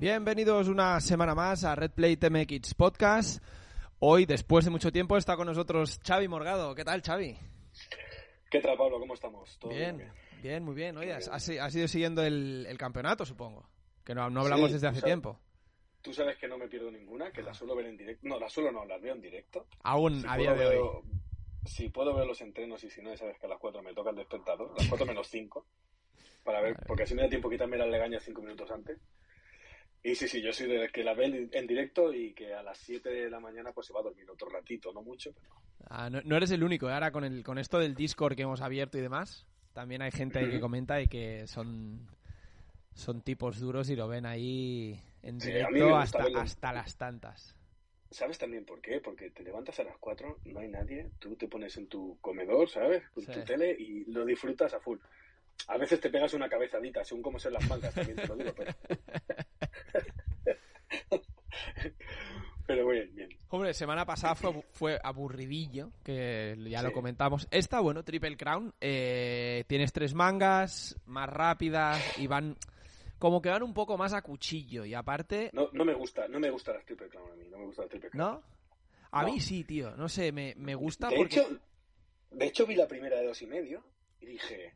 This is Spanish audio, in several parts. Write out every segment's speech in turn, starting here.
Bienvenidos una semana más a Red Play TMX Podcast. Hoy, después de mucho tiempo, está con nosotros Xavi Morgado. ¿Qué tal, Xavi? ¿Qué tal, Pablo? ¿Cómo estamos? ¿Todo bien, bien, muy bien. Oye, has, ido siguiendo el, campeonato, supongo. Que no, no hablamos desde hace tiempo. Tú sabes que no me pierdo ninguna, que la suelo ver en directo. No, la suelo no, las veo en directo. Aún, a día de hoy. Si puedo ver los entrenos y si no, ya sabes que a las 4 me toca el despertador, las 4 menos 5, para ver, porque así me da tiempo quitarme las legañas 5 minutos antes. Y sí, sí, yo soy de que la ve en directo y que a las 7 de la mañana pues se va a dormir otro ratito, no mucho, pero... Ah, no, eres el único, ¿eh? ahora con, el, con esto del Discord que hemos abierto y demás, también hay gente ahí que comenta y que son, son tipos duros y lo ven ahí en directo hasta, hasta las tantas. ¿Sabes también por qué? Porque te levantas a las 4, no hay nadie, tú te pones en tu comedor, ¿sabes? Con tu tele y lo disfrutas a full. A veces te pegas una cabezadita, según cómo sean las mangas, también te lo digo, pero... Pero bien, bien. Hombre, semana pasada fue, aburridillo, que ya lo comentamos. Esta, bueno, Triple Crown, eh, tienes tres mangas, más rápidas y van como que van un poco más a cuchillo y aparte... No, no me gusta, no me gusta las Triple Crown a mí, no me gusta la Triple Crown. ¿No? A mí sí, tío, no sé, me, gusta de porque... Hecho, de hecho vi la primera de dos y medio y dije,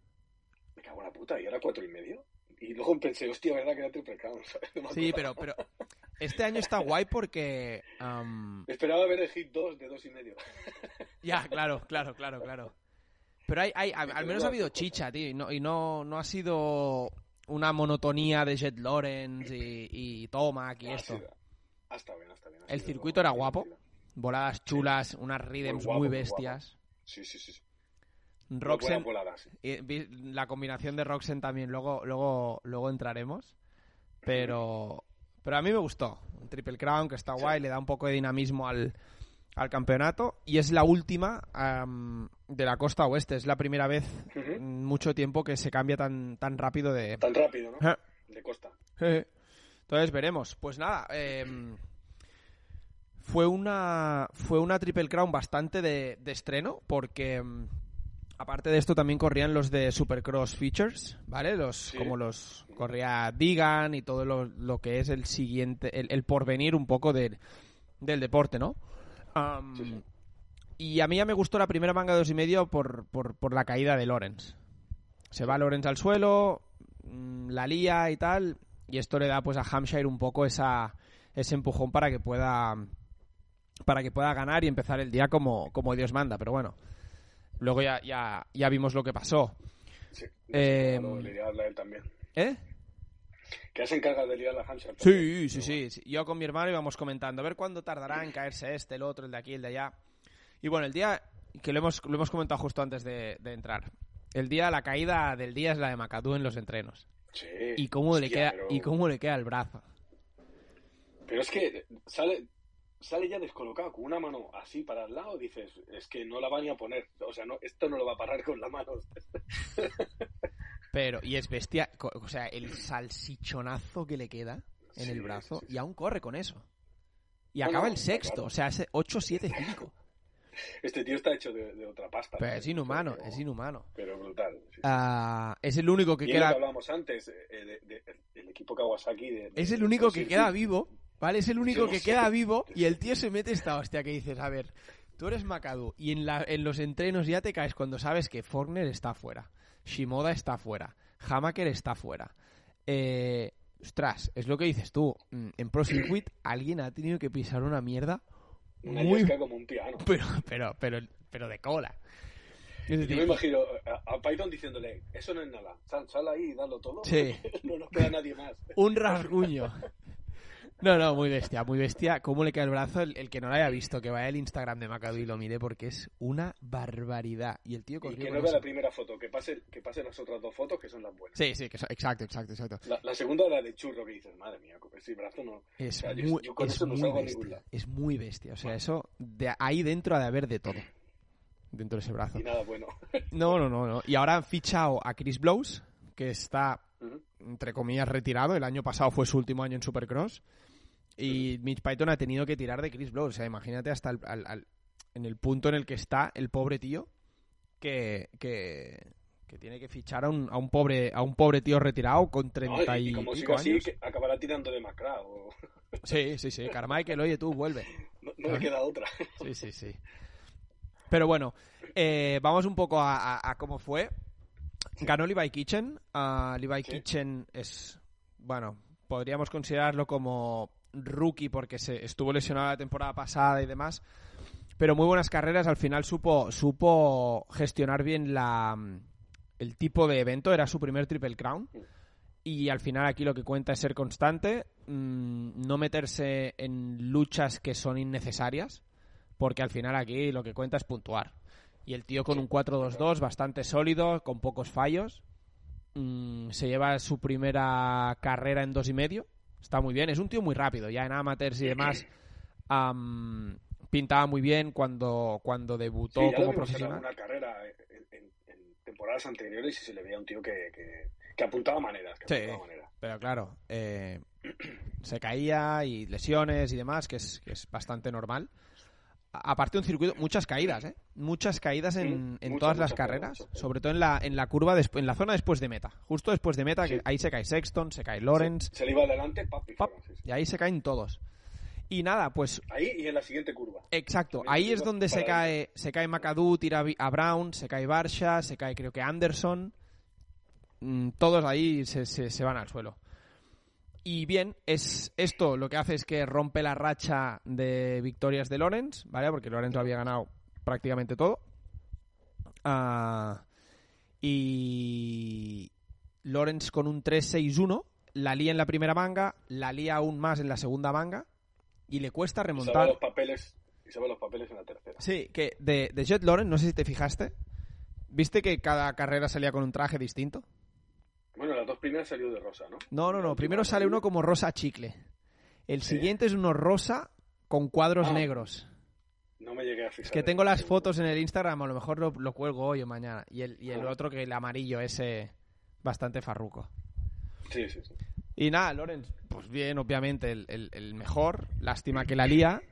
me cago en la puta, ¿y ahora cuatro y medio? Y luego pensé, hostia, ¿verdad que era Triple Crown? sí, pero, pero este año está guay porque... Esperaba ver el hit 2 de 2 y medio. ya, claro, claro, claro, claro. Pero hay, hay al menos ha habido chicha, tío, y no, y no, no ha sido una monotonía de Jet Lawrence y, y Tomac y esto. Hasta bien, hasta bien. El circuito era guapo, voladas chulas, unas rhythms muy, bestias. Sí, sí, sí. Roxen, la combinación de Roxen también, luego, luego, luego entraremos. Pero, pero a mí me gustó. Un Triple Crown que está guay, le da un poco de dinamismo al, campeonato. Y es la última de la costa oeste. Es la primera vez en mucho tiempo que se cambia tan, tan rápido de. Tan rápido, ¿no? De costa. Entonces veremos. Pues nada. Em, fue una. Fue una Triple Crown bastante de, de estreno. Porque em, Aparte de esto también corrían los de Supercross Features, ¿vale? Los como los corría Digan y todo lo, que es el siguiente, el, porvenir un poco del deporte, ¿no? Y a mí ya me gustó la primera manga de dos y medio por, por, la caída de Lorenz. Se va Lorenz al suelo, mm, la lía y tal, y esto le da pues a Hampshire un poco esa, ese empujón para que pueda para que pueda ganar y empezar el día como, como Dios manda, pero bueno. Luego ya, ya, ya vimos lo que pasó. Sí, eh, él también. ¿Eh? Que se encarga de liar la Hampshire. Sí, sí, sí, Yo con mi hermano íbamos comentando, a ver cuándo tardará en caerse este, el otro, el de aquí, el de allá. Y bueno, el día, que lo hemos, lo hemos comentado justo antes de, entrar, el día, la caída del día es la de Macadú en los entrenos. Sí. Y cómo, le, queda, y cómo le queda el brazo. Pero es que sale, sale ya descolocado con una mano así para el lado, dices, es que no la van a poner, o sea, no, esto no lo va a parar con la mano. Pero, y es bestia, o sea, el salsichonazo que le queda en el brazo, y aún corre con eso. Y acaba el sexto, o sea, es 8-7-5. Este tío está hecho de, otra pasta. Pero es inhumano, es inhumano. Pero brutal. Ah, es el único que queda. Lo hablábamos antes, eh, el equipo Kawasaki. es el único que queda vivo ¿Vale? Es el único que queda vivo y el tío se mete esta hostia que dices, a ver, tú eres Macadu y en, la, en los entrenos ya te caes cuando sabes que Forner está fuera, Shimoda está fuera, Hamaker está fuera. Eh, ostras, es lo que dices tú. Mm, en Pro Circuit alguien ha tenido que pisar una mierda muy... como un piano. Pero, pero, pero, pero de cola. Yo me imagino a, Python diciéndole, eso no es nada, sal, ahí y dalo todo. Sí. no nos queda nadie más. Un rasguño. No, no, muy bestia, muy bestia. ¿Cómo le queda el brazo? El, que no lo haya visto, que vaya al Instagram de Macado y lo mire porque es una barbaridad. Y el tío corrió Y que no vea la primera foto, que pase, que pase las otras dos fotos que son las buenas. Sí, sí, que exacto, exacto, exacto. La, segunda la de churro que dices, madre mía, ese brazo no... Es muy, es muy bestia. Es muy bestia. O sea, eso, de ahí dentro ha de haber de todo. dentro de ese brazo. Y nada bueno. No, no, no, no. Y ahora han fichado a Chris Blows, que está, entre comillas, retirado. El año pasado fue su último año en Supercross. Y Mitch Python ha tenido que tirar de Chris Blows. O sea, imagínate hasta el- al- al- en el punto en el que está el pobre tío que, que, que tiene que fichar a un, a un pobre a un pobre tío retirado con No, 30 y, y, y como siga así, años. que acabará tirando de Macra. O... Sí, sí, sí. Carmichael, oye, tú, vuelve. No, no le queda otra. Sí, sí, sí. Pero bueno, eh, vamos un poco a, a- a cómo fue. Ganó Levi Kitchen. Ah, Levi Sí. Kitchen es, bueno, podríamos considerarlo como rookie porque se estuvo lesionado la temporada pasada y demás. Pero muy buenas carreras. Al final supo, supo gestionar bien la, el tipo de evento. Era su primer Triple Crown. Y al final aquí lo que cuenta es ser constante, mm, no meterse en luchas que son innecesarias, porque al final aquí lo que cuenta es puntuar. Y el tío con un 4-2-2 bastante sólido, con pocos fallos, mm, se lleva su primera carrera en dos y medio, está muy bien, es un tío muy rápido, ya en amateurs y demás am, pintaba muy bien cuando, cuando debutó Sí, ya como vimos en profesional. alguna carrera en, en- en temporadas anteriores y se le veía un tío que, que, que apuntaba maneras. Que Sí. apuntaba maneras. Pero claro, eh, se caía y lesiones y demás, que es, que es bastante normal. Aparte de un circuito, muchas caídas, ¿eh? Muchas caídas en, en muchas, todas las muchas carreras, muchas. sobre todo en la, en la curva, despu- en la zona después de meta. Justo después de meta, que ahí se cae Sexton, se cae Lawrence, Se, se le iba adelante, papi. pap, y ahí se caen todos. Y nada, pues Ahí y en la siguiente curva. Exacto, ahí es donde se cae, se cae McAdoo, tira a Brown, se cae Barsha, se cae creo que Anderson. Mm, Todos ahí se, se- se van al suelo. Y bien, es esto lo que hace es que rompe la racha de victorias de Lawrence, ¿vale? Porque Lawrence lo había ganado prácticamente todo. Ah, y Lawrence con un 3-6-1 la lía en la primera manga, la lía aún más en la segunda manga y le cuesta Y remontar. los papeles, y los papeles en la tercera. Sí, que de, de Jet Lawrence, no sé si te fijaste, ¿viste que cada carrera salía con un traje distinto? Bueno, las dos primeras salió de rosa, ¿no? No, no, no, primero sale uno como rosa chicle. El siguiente es uno rosa con cuadros Ah. negros. No me llegué a fijar. Es que en tengo las fotos en el Instagram, a lo mejor lo, lo cuelgo hoy o mañana. Y el, y el Ah. otro que el amarillo, ese bastante farruco. Sí, sí, sí. Y nada, Lorenz, pues bien, obviamente el, el- el mejor. Lástima que la lía.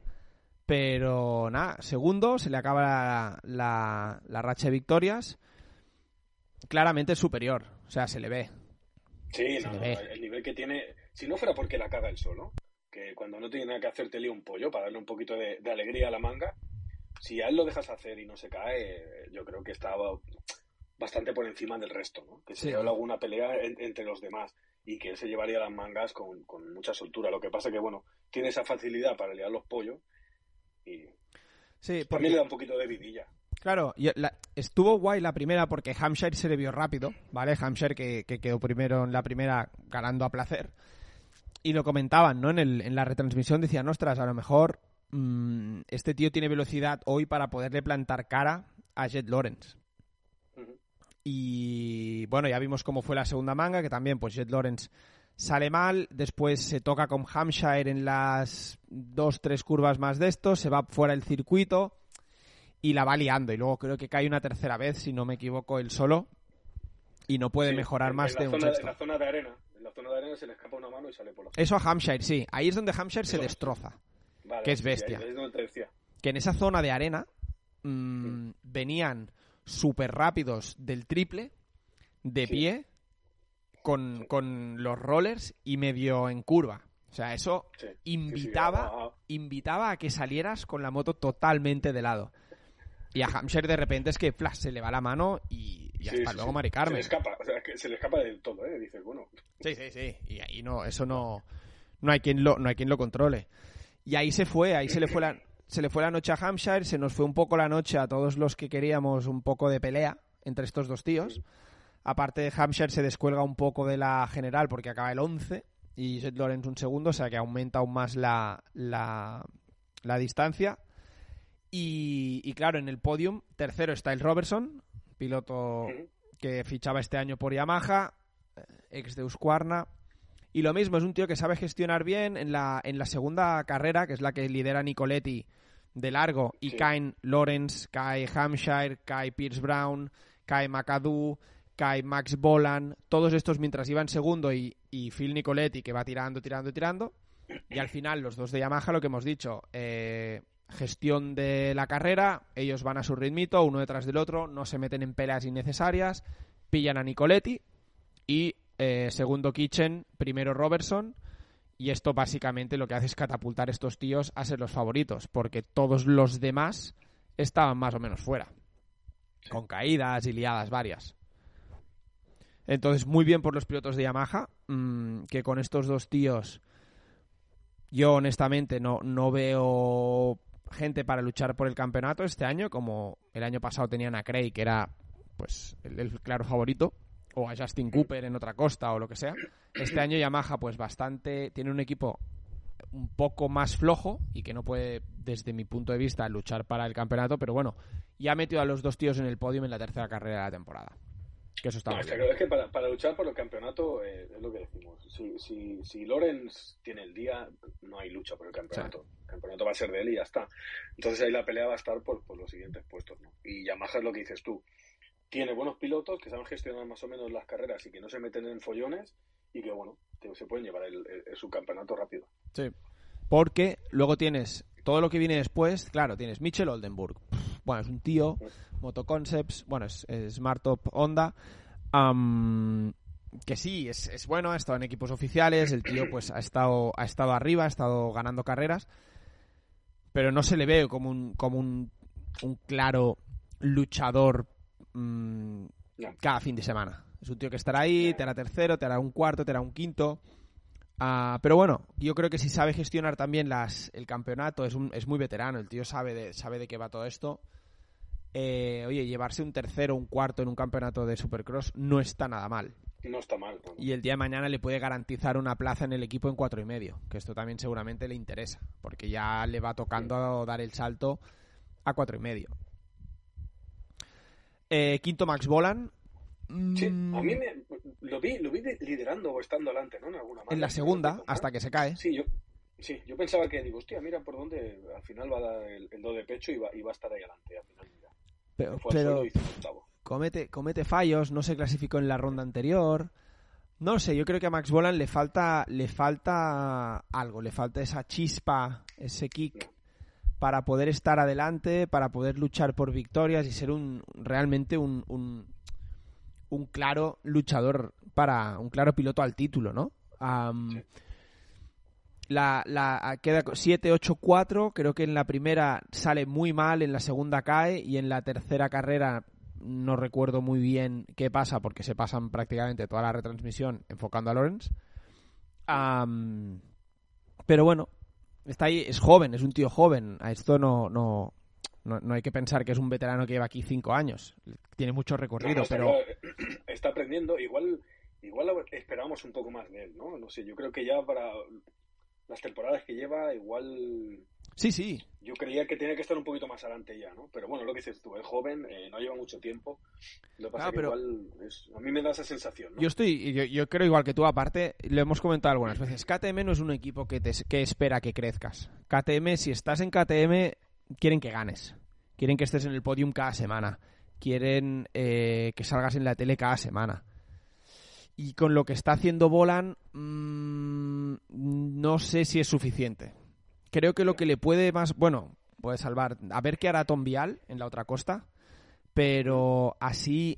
Pero nada, segundo, se le acaba la, la- la racha de victorias. Claramente es superior, sea, se le ve. Sí, Se no, ve. el nivel que tiene, si no fuera porque la caga el solo, que cuando no tiene nada que hacer te lía un pollo para darle un poquito de, de alegría a la manga, si a él lo dejas hacer y no se cae, yo creo que estaba bastante por encima del resto, ¿no? Que se Sí. lleva alguna pelea en- entre los demás y que él se llevaría las mangas con, con mucha soltura. Lo que pasa que, bueno, tiene esa facilidad para liar los pollos y Sí, también le da un poquito de vidilla. Claro, y la- estuvo guay la primera porque Hampshire se le vio rápido, ¿vale? Hampshire que, que quedó primero en la primera ganando a placer. Y lo comentaban, ¿no? En, el, en la retransmisión decían, ostras, a lo mejor mm, este tío tiene velocidad hoy para poderle plantar cara a Jet Lawrence. Y bueno, ya vimos cómo fue la segunda manga, que también pues Jet Lawrence sale mal, después se toca con Hampshire en las dos, tres curvas más de esto, se va fuera del circuito y la va liando. Y luego creo que cae una tercera vez, si no me equivoco, él solo. Y no puede Sí, mejorar más de un zona, sexto. En la zona de arena, en la zona de arena se le escapa una mano y sale por la Eso a Hampshire, sí. Ahí es donde Hampshire se destroza. Vale, que es sí, bestia. ahí es donde te decía. que en esa zona de arena mm, venían súper rápidos del triple, de pie, con, con los rollers y medio en curva. O sea, eso invitaba, invitaba a que salieras con la moto totalmente de lado. Y a Hampshire de repente es que flash, se le va la mano y, y hasta sí, luego sí. Mari Se Carmen. le escapa, o sea, que se le escapa del todo, ¿eh? Dices, bueno, Sí, sí, sí. Y ahí no, eso no, no hay quien lo, no hay quien lo controle. Y ahí se fue, ahí se le fue la, se le fue la noche a Hampshire, se nos fue un poco la noche a todos los que queríamos un poco de pelea entre estos dos tíos. Aparte de Hampshire se descuelga un poco de la general porque acaba el 11 y Jet Lawrence un segundo, o sea que aumenta aún más la, la, la distancia. Y, y claro, en el podium, tercero está el Robertson, piloto que fichaba este año por Yamaha, eh, ex de Husqvarna. Y lo mismo, es un tío que sabe gestionar bien. En la, en la segunda carrera, que es la que lidera Nicoletti, de largo y Sí. caen Lawrence, cae Hampshire, cae Pierce Brown, cae McAdoo, cae Max Bolan, todos estos mientras iban segundo y, y Phil Nicoletti que va tirando, tirando, tirando. Y al final los dos de Yamaha, lo que hemos dicho, eh, gestión de la carrera, ellos van a su ritmito, uno detrás del otro, no se meten en peleas innecesarias, pillan a Nicoletti y eh, segundo Kitchen, primero Robertson. Y esto básicamente lo que hace es catapultar a estos tíos a ser los favoritos, porque todos los demás estaban más o menos fuera, con caídas y liadas varias. Entonces, muy bien por los pilotos de Yamaha, mm, que con estos dos tíos yo honestamente no, no veo gente para luchar por el campeonato este año, como el año pasado tenían a Craig, que era pues el, claro favorito, o a Justin Cooper en otra costa o lo que sea. Este año Yamaha pues bastante tiene un equipo un poco más flojo y que no puede desde mi punto de vista luchar para el campeonato, pero bueno, ya ha metido a los dos tíos en el podio en la tercera carrera de la temporada. Que eso está No, es que, bien. es que para, para luchar por el campeonato eh, es lo que decimos. Si, si, si Lorenz tiene el día, no hay lucha por el campeonato. El campeonato va a ser de él y ya está. Entonces ahí la pelea va a estar por, por los siguientes puestos. ¿no? Y Yamaha es lo que dices tú. Tiene buenos pilotos que saben gestionar más o menos las carreras y que no se meten en follones y que, bueno, te- se pueden llevar el, el- el subcampeonato rápido. Sí. Porque luego tienes todo lo que viene después, claro, tienes Mitchell Oldenburg. Bueno, es un tío, Motoconcepts, bueno, es, es Smart Top Honda. am, que sí, es, es bueno, ha estado en equipos oficiales, el tío pues ha estado, ha estado arriba, ha estado ganando carreras, pero no se le ve como un, como un, un claro luchador No. cada fin de semana. Es un tío que estará ahí, te hará tercero, te hará un cuarto, te hará un quinto. Ah, pero bueno, yo creo que si sabe gestionar también las, el campeonato, es, un- es muy veterano, el tío sabe de, sabe de qué va todo esto. Eh, oye, llevarse un tercero, un cuarto en un campeonato de Supercross no está nada mal. No está mal. ¿no? Y el día de mañana le puede garantizar una plaza en el equipo en cuatro y medio, que esto también seguramente le interesa, porque ya le va tocando dar el salto a cuatro y medio. Eh, quinto Max Bolan. Sí, Mm, a mí me, lo vi, lo vi de- liderando o estando adelante, ¿no? En alguna en la segunda, hasta que se cae. Sí, yo, sí, yo pensaba que, digo, hostia, mira por dónde al final va a dar el, el do de pecho y va, y va a estar ahí adelante. Al final, mira. Pero, pero comete, comete fallos, no se clasificó en la ronda anterior. No sé, yo creo que a Max Bolan le falta, le falta algo, le falta esa chispa, ese kick para poder estar adelante, para poder luchar por victorias y ser un realmente un, un, un claro luchador para un claro piloto al título, ¿no? Sí. la, la queda 7-8-4, creo que en la primera sale muy mal, en la segunda cae y en la tercera carrera no recuerdo muy bien qué pasa porque se pasan prácticamente toda la retransmisión enfocando a Lawrence. Pero bueno, está ahí, es joven, es un tío joven. A esto no, no, no, no hay que pensar que es un veterano que lleva aquí cinco años. Tiene mucho recorrido, no, pero está aprendiendo. Igual, igual esperábamos un poco más de él, ¿no? No sé, yo creo que ya para las temporadas que lleva, igual sí, sí. yo creía que tenía que estar un poquito más adelante ya, ¿no? Pero bueno, lo que dices tú, es joven, eh, no lleva mucho tiempo. Lo que pasa Ah, es que igual es- a mí me da esa sensación, ¿no? Yo estoy, yo, yo creo igual que tú, aparte, lo hemos comentado algunas veces, KTM no es un equipo que, te, que espera que crezcas. KTM, si estás en KTM, quieren que ganes. Quieren que estés en el podium cada semana. Quieren eh, que salgas en la tele cada semana. Y con lo que está haciendo Bolan, mm, no sé si es suficiente. Creo que lo que le puede más, bueno, puede salvar, a ver qué hará Tom Vial en la otra costa, pero así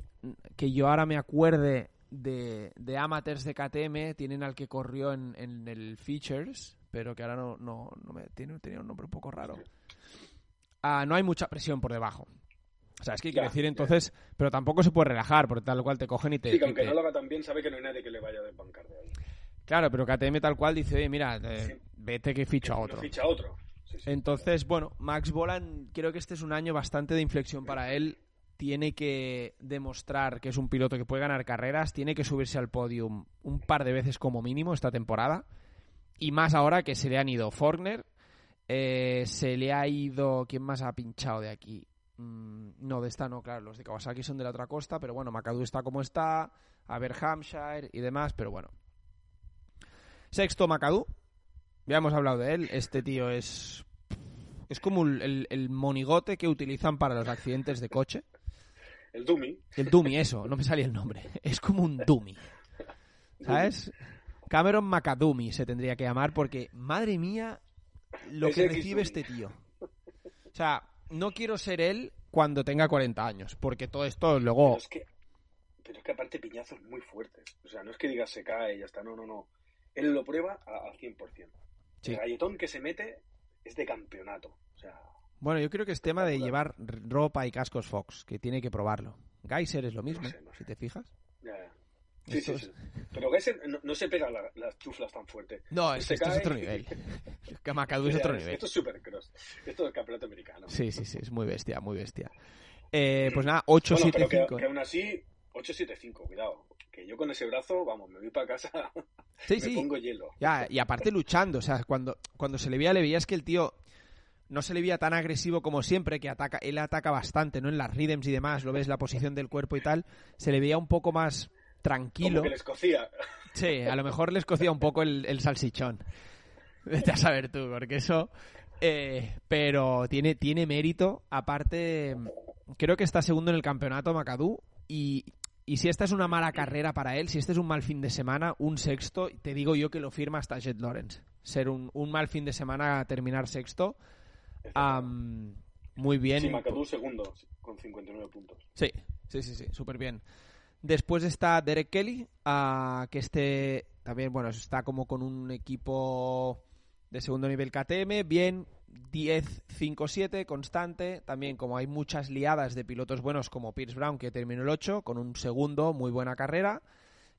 que yo ahora me acuerde de, de amateurs de KTM, tienen al que corrió en, en el Features, pero que ahora no, no, no me tiene, tenía un nombre un poco raro. Ah, no hay mucha presión por debajo. O sea, es que hay que Ya, decir ya. entonces, pero tampoco se puede relajar, porque tal cual te cogen y te... Sí, que aunque te- no lo haga tan bien, sabe que no hay nadie que le vaya a desbancar de ahí. Claro, pero KTM tal cual dice, oye, mira, Sí. vete que ficho a otro. Ficha a otro. Sí, sí. Entonces, bueno, Max Bolan, creo que este es un año bastante de inflexión para él. Tiene que demostrar que es un piloto que puede ganar carreras, tiene que subirse al podium un par de veces como mínimo esta temporada. Y más ahora que se le han ido Forkner, eh, se le ha ido. ¿Quién más ha pinchado de aquí? Mm, no, de esta no, claro, los de Kawasaki son de la otra costa, pero bueno, McAdoo está como está, a ver Hampshire y demás, pero bueno. Sexto, McAdoo. Ya hemos hablado de él. Este tío es es como el, el monigote que utilizan para los accidentes de coche. El dummy. El dummy, eso, no me salía el nombre. Es como un dummy. ¿Sabes? Cameron Macadumi se tendría que llamar porque, madre mía, lo que recibe este tío. O sea, no quiero ser él cuando tenga 40 años, porque todo esto luego... Pero es que, pero es que aparte piñazos muy fuertes. O sea, no es que digas se cae y ya está, no, no, no. Él lo prueba al 100%. Sí. El galletón que se mete es de campeonato. O sea, Bueno, yo creo que es tema de llevar ropa y cascos Fox, que tiene que probarlo. Geyser es lo mismo, No sé, no sé. si te fijas. ya, ya. Sí, sí, sí. Pero no, no se pega la- las chuflas tan fuerte. No, es, Se esto es otro nivel. Que Macadú es otro nivel. Esto es supercross. Esto es campeonato americano. Sí, sí, sí, es muy bestia, muy bestia. Eh, pues nada, Bueno, pero que, 8-7-5. que aún así, 8-7-5, cuidado. Que yo con ese brazo, vamos, me voy para casa, Sí, me sí. pongo hielo. Ya, y aparte luchando, o sea, cuando, cuando se le veía, le veías que el tío no se le veía tan agresivo como siempre, que ataca, él ataca bastante, ¿no? En las rhythms y demás, lo ves la posición del cuerpo y tal, se le veía un poco más Como tranquilo. que les cocía. Sí, a lo mejor les cocía un poco el, el salsichón. Vete a saber tú, porque eso... eh, pero tiene, tiene mérito. Aparte, creo que está segundo en el campeonato Macadú. Y, y si esta es una mala carrera para él, si este es un mal fin de semana, un sexto, te digo yo que lo firma hasta Jet Lawrence. Ser un, un mal fin de semana, terminar sexto. muy bien. Sí, Macadú segundo, con 59 puntos. Sí, sí, sí, sí, súper bien. Después está Derek Kelly, ah, que este también, bueno, está como con un equipo de segundo nivel KTM, bien, 10-5-7, constante. También como hay muchas liadas de pilotos buenos como Pierce Brown, que terminó el 8, con un segundo, muy buena carrera.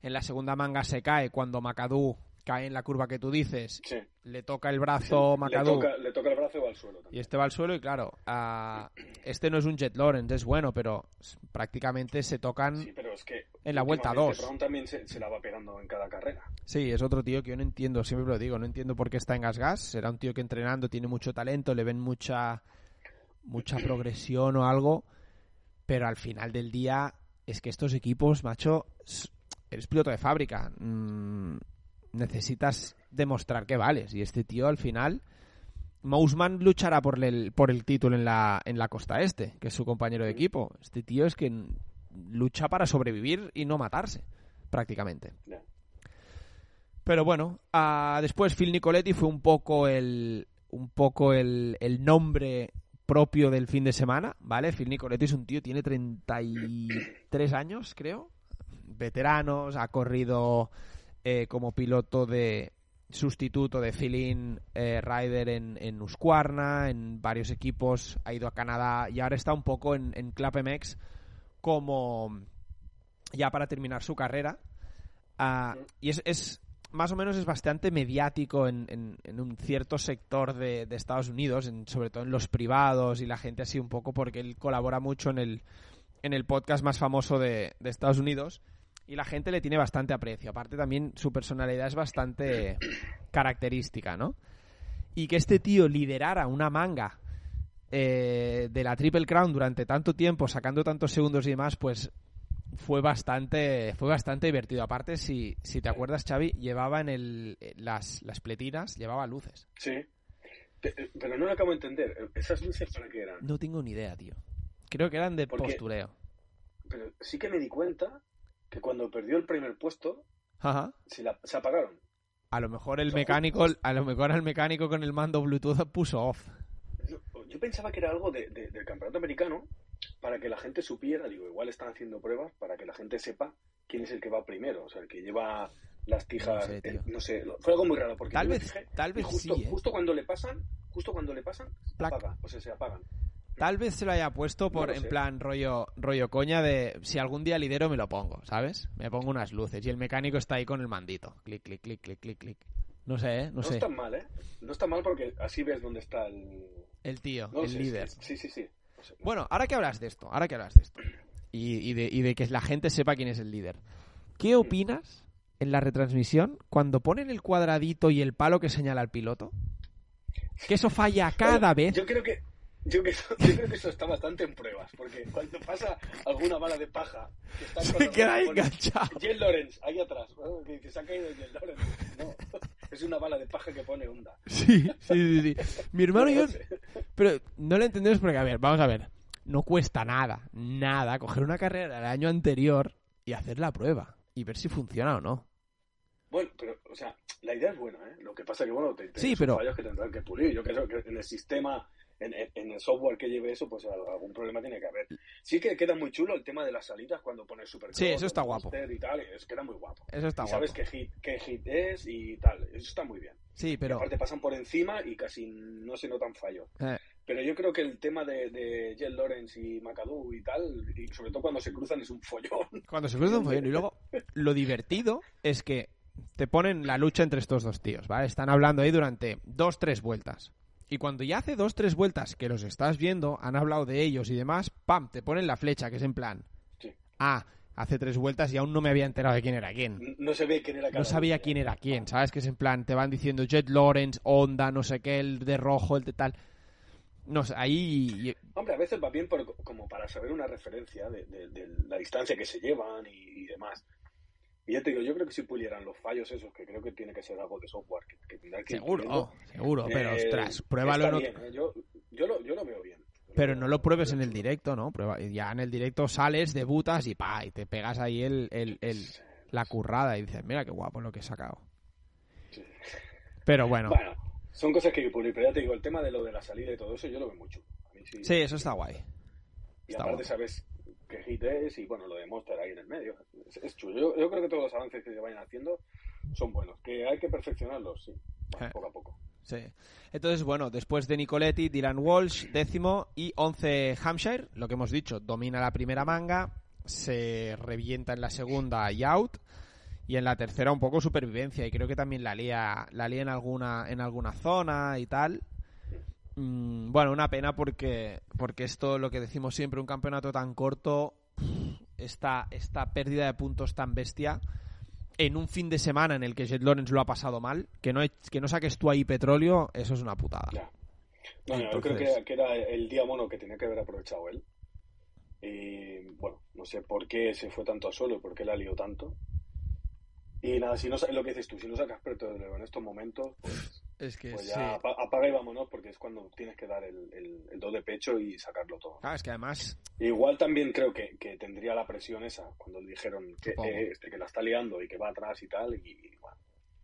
En la segunda manga se cae cuando McAdoo cae en la curva que tú dices, Sí. le toca el brazo le, le toca el brazo y va al suelo y también. este va al suelo y claro, ah, este no es un Jet Lawrence, es bueno, pero prácticamente se tocan... Sí, pero es que En la vuelta últimamente dos. Brown también se, se la va pegando en cada carrera. Sí, es otro tío que yo no entiendo, siempre lo digo, no entiendo por qué está en Gas Gas. Será un tío que entrenando tiene mucho talento, le ven mucha, mucha progresión o algo, pero al final del día es que estos equipos, macho, eres piloto de fábrica. mm, necesitas demostrar que vales. Y este tío al final... Mousman luchará por el, por el título en la, en la costa este, que es su compañero de equipo. Este tío es que lucha para sobrevivir y no matarse, prácticamente. Pero bueno, ah, después Phil Nicoletti fue un poco el un poco el, el nombre propio del fin de semana, ¿vale? Phil Nicoletti es un tío, tiene 33 años, creo. Veteranos, ha corrido eh, como piloto de sustituto de Philin eh, Ryder en, en Husqvarna, en varios equipos, ha ido a Canadá y ahora está un poco en, en Club MX como ya para terminar su carrera. Ah, y es, es más o menos es bastante mediático en, en- en un cierto sector de, de Estados Unidos, en- sobre todo en los privados y la gente así un poco, porque él colabora mucho en el, en el podcast más famoso de, de Estados Unidos y la gente le tiene bastante aprecio. Aparte también su personalidad es bastante característica, ¿no? Y que este tío liderara una manga eh, de la Triple Crown durante tanto tiempo, sacando tantos segundos y demás, pues fue bastante fue bastante divertido. Aparte, si, si te acuerdas, Xavi, llevaba en el, las, las pletinas, llevaba luces. Sí. Pe- Pero no lo acabo de entender. ¿Esas luces para qué eran? No tengo ni idea, tío. Creo que eran de Porque- postureo. Pero sí que me di cuenta que cuando perdió el primer puesto, Ajá. se, la- se apagaron. A lo mejor el mecánico, a lo mejor el mecánico con el mando Bluetooth puso off. Yo, yo pensaba que era algo de- de- del campeonato americano para que la gente supiera, digo, igual están haciendo pruebas para que la gente sepa quién es el que va primero, o sea, el que lleva las tijas, No sé, tío. eh, no sé, fue algo muy raro porque Tal vez, fijé tal vez justo, sí, ¿eh? justo cuando le pasan, justo cuando le pasan, Plac. apaga, o sea, se apagan. Tal vez se lo haya puesto por No en sé. plan rollo rollo coña de si algún día lidero me lo pongo, ¿sabes? Me pongo unas luces y el mecánico está ahí con el mandito. Clic, clic, clic, clic, clic, clic. No sé, ¿eh? No, No, sé. está mal, ¿eh? No está mal porque así ves dónde está el, El tío, no el líder. Sí, sí, sí. Bueno, ahora que hablas de esto, ahora que hablas de esto, y, y de, y de que la gente sepa quién es el líder, ¿qué opinas en la retransmisión cuando ponen el cuadradito y el palo que señala al piloto? Que eso falla cada Bueno, vez. Yo creo que yo, que eso, yo creo que eso está bastante en pruebas, porque cuando pasa alguna bala de paja, que está Se queda enganchado. Jen Lawrence, ahí atrás, ¿no? que, que se ha caído Jen Lawrence. No. Es una bala de paja que pone onda. Sí, sí, sí. sí. Mi hermano y yo... Pero no lo entendemos porque, a ver, vamos a ver. No cuesta nada, nada, coger una carrera del año anterior y hacer la prueba y ver si funciona o no. Bueno, pero, o sea, la idea es buena, ¿eh? Lo que pasa que, bueno, te, te Sí, pero- fallos que tendrán que pulir. Yo creo que en el sistema, en, en- el software que lleve eso, pues algún problema tiene que haber. Sí que queda muy chulo el tema de las salidas cuando pones super Sí, eso está guapo. y tal, es, queda muy guapo. Eso está y guapo. sabes qué hit, qué hit es y tal. Eso está muy bien. Sí, Y pero... aparte pasan por encima y casi no se notan fallos. eh, Pero yo creo que el tema de, de Jet Lawrence y McAdoo y tal, y sobre todo cuando se cruzan, es un follón. Cuando se cruza un follón. Y luego, lo divertido es que te ponen la lucha entre estos dos tíos, ¿vale? Están hablando ahí durante dos, tres vueltas. Y cuando ya hace dos, tres vueltas que los estás viendo, han hablado de ellos y demás, ¡pam! Te ponen la flecha, que es en plan, Sí. ah, hace tres vueltas y aún no me había enterado de quién era quién. No ve quién era No sabía quién era quién, ¿sabes? Que es en plan, te van diciendo Jet Lawrence, Honda, no sé qué, el de rojo, el de tal. No sé, ahí... Hombre, a veces va bien por- como para saber una referencia de, de- de la distancia que se llevan y, y demás. Y ya te digo, yo creo que si pulieran los fallos esos, que creo que tiene que ser algo de software, que, que que Seguro, puliendo, seguro, pero eh, ostras, pruébalo bien, ¿eh? yo, yo, lo, yo lo veo bien. Pero no lo pruebes en el directo, ¿no? Prueba, ya en el directo sales, debutas y pa, y te pegas ahí el, el- el- la currada y dices, mira qué guapo lo que he sacado. Sí. Pero bueno, Bueno, son cosas que hay que pulir, pero ya te digo, el tema de lo de la salida y todo eso, yo lo veo mucho. Sí. sí, eso está guay. Y está aparte sabes qué hit es y bueno, lo de Monster ahí en el medio. Es, es chulo. Yo, yo creo que todos los avances que se vayan haciendo son buenos. Que hay que perfeccionarlos, sí. Bueno, Eh. poco a poco. Sí. Entonces, bueno, después de Nicoletti, Dylan Walsh, décimo y 11 Hampshire, lo que hemos dicho, domina la primera manga, se revienta en la segunda y out, y en la tercera un poco supervivencia, y creo que también la lía, la lía en alguna, en alguna zona y tal. Mm, bueno, una pena porque, porque esto, lo que decimos siempre, un campeonato tan corto, esta, esta pérdida de puntos tan bestia, en un fin de semana en el que Jet Lawrence lo ha pasado mal, que no, que no saques tú ahí petróleo, eso es una putada. Ya. No, no, yo creo que, que era el día mono que tenía que haber aprovechado él. Y bueno, no sé por qué se fue tanto a solo, por qué la lió tanto. Y nada, si no lo que dices tú, si no sacas petróleo en estos momentos, pues, Es que pues ya apa- apaga y vámonos, porque es cuando tienes que dar el, el, el do de pecho y sacarlo todo. Claro, es que además, Igual también creo que, que tendría la presión esa cuando le dijeron que, eh, este, que la está liando y que va atrás y tal. Y, bueno,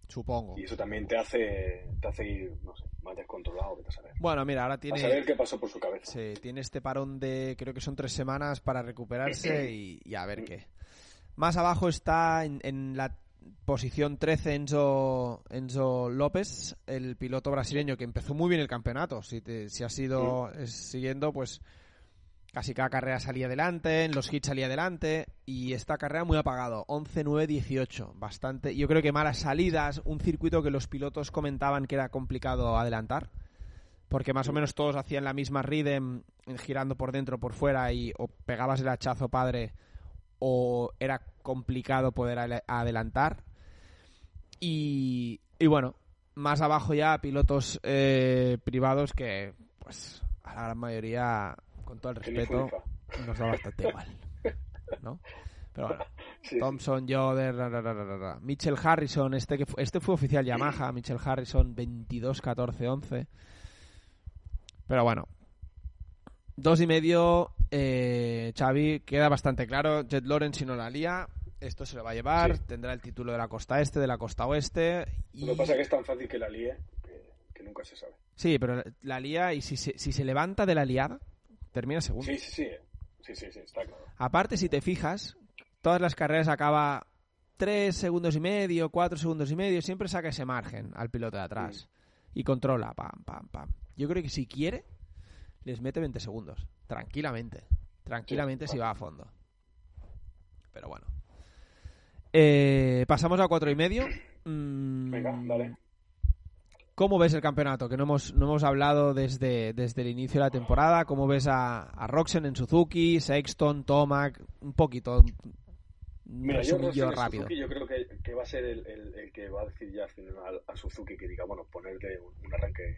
supongo. y eso también te hace, te hace ir, no sé, más descontrolado, que te saber. Bueno, mira, ahora A saber tiene, qué pasó por su cabeza. sí, tiene este parón de, creo que son tres semanas para recuperarse y, y a ver qué. Más abajo está en, en la posición 13 Enzo, Enzo López, el piloto brasileño que empezó muy bien el campeonato. Si, te- si has ido siguiendo, pues casi cada carrera salía adelante, en los hits salía adelante y esta carrera muy apagado, 11, 9, 18, bastante. Yo creo que malas salidas, un circuito que los pilotos comentaban que era complicado adelantar, porque más o menos todos hacían la misma rhythm girando por dentro, por fuera y o pegabas el hachazo padre o era complicado poder adelantar. Y, y bueno, más abajo ya pilotos eh, privados que pues a la gran mayoría, con todo el respeto, nos da bastante igual. ¿No? Pero bueno, Sí, Thompson, Joder, ra, ra, ra, ra, ra. Mitchell Harrison, este que este fue oficial Yamaha, Mitchell Harrison 22, 14, 11. Pero bueno, dos y medio, eh, Xavi, queda bastante claro. Jet Lawrence si no la lía, esto se lo va a llevar, Sí. tendrá el título de la costa este, de la costa oeste. Y... Lo que pasa es que es tan fácil que la líe que, que nunca se sabe. Sí, pero la lía y si se, si se levanta de la liada, termina segundo. Sí, sí, sí. Sí, sí, sí, está claro. Aparte, si te fijas, todas las carreras acaba 3 segundos y medio, 4 segundos y medio, siempre saca ese margen al piloto de atrás. Y controla, pam, pam, pam. Yo creo que si quiere, les mete 20 segundos. Tranquilamente. Tranquilamente si va a fondo. Pero bueno. Eh, pasamos a cuatro y medio. Mm, Venga, dale. ¿Cómo ves el campeonato? Que no hemos, no hemos hablado desde, desde el inicio de la temporada. ¿Cómo ves a, a Roxen en Suzuki, Sexton, Tomac? Un poquito. Un Mira, yo, rápido. Suzuki, yo creo que, que va a ser el, el- el que va a decir ya al final a Suzuki que diga, bueno, ponerle un, un arranque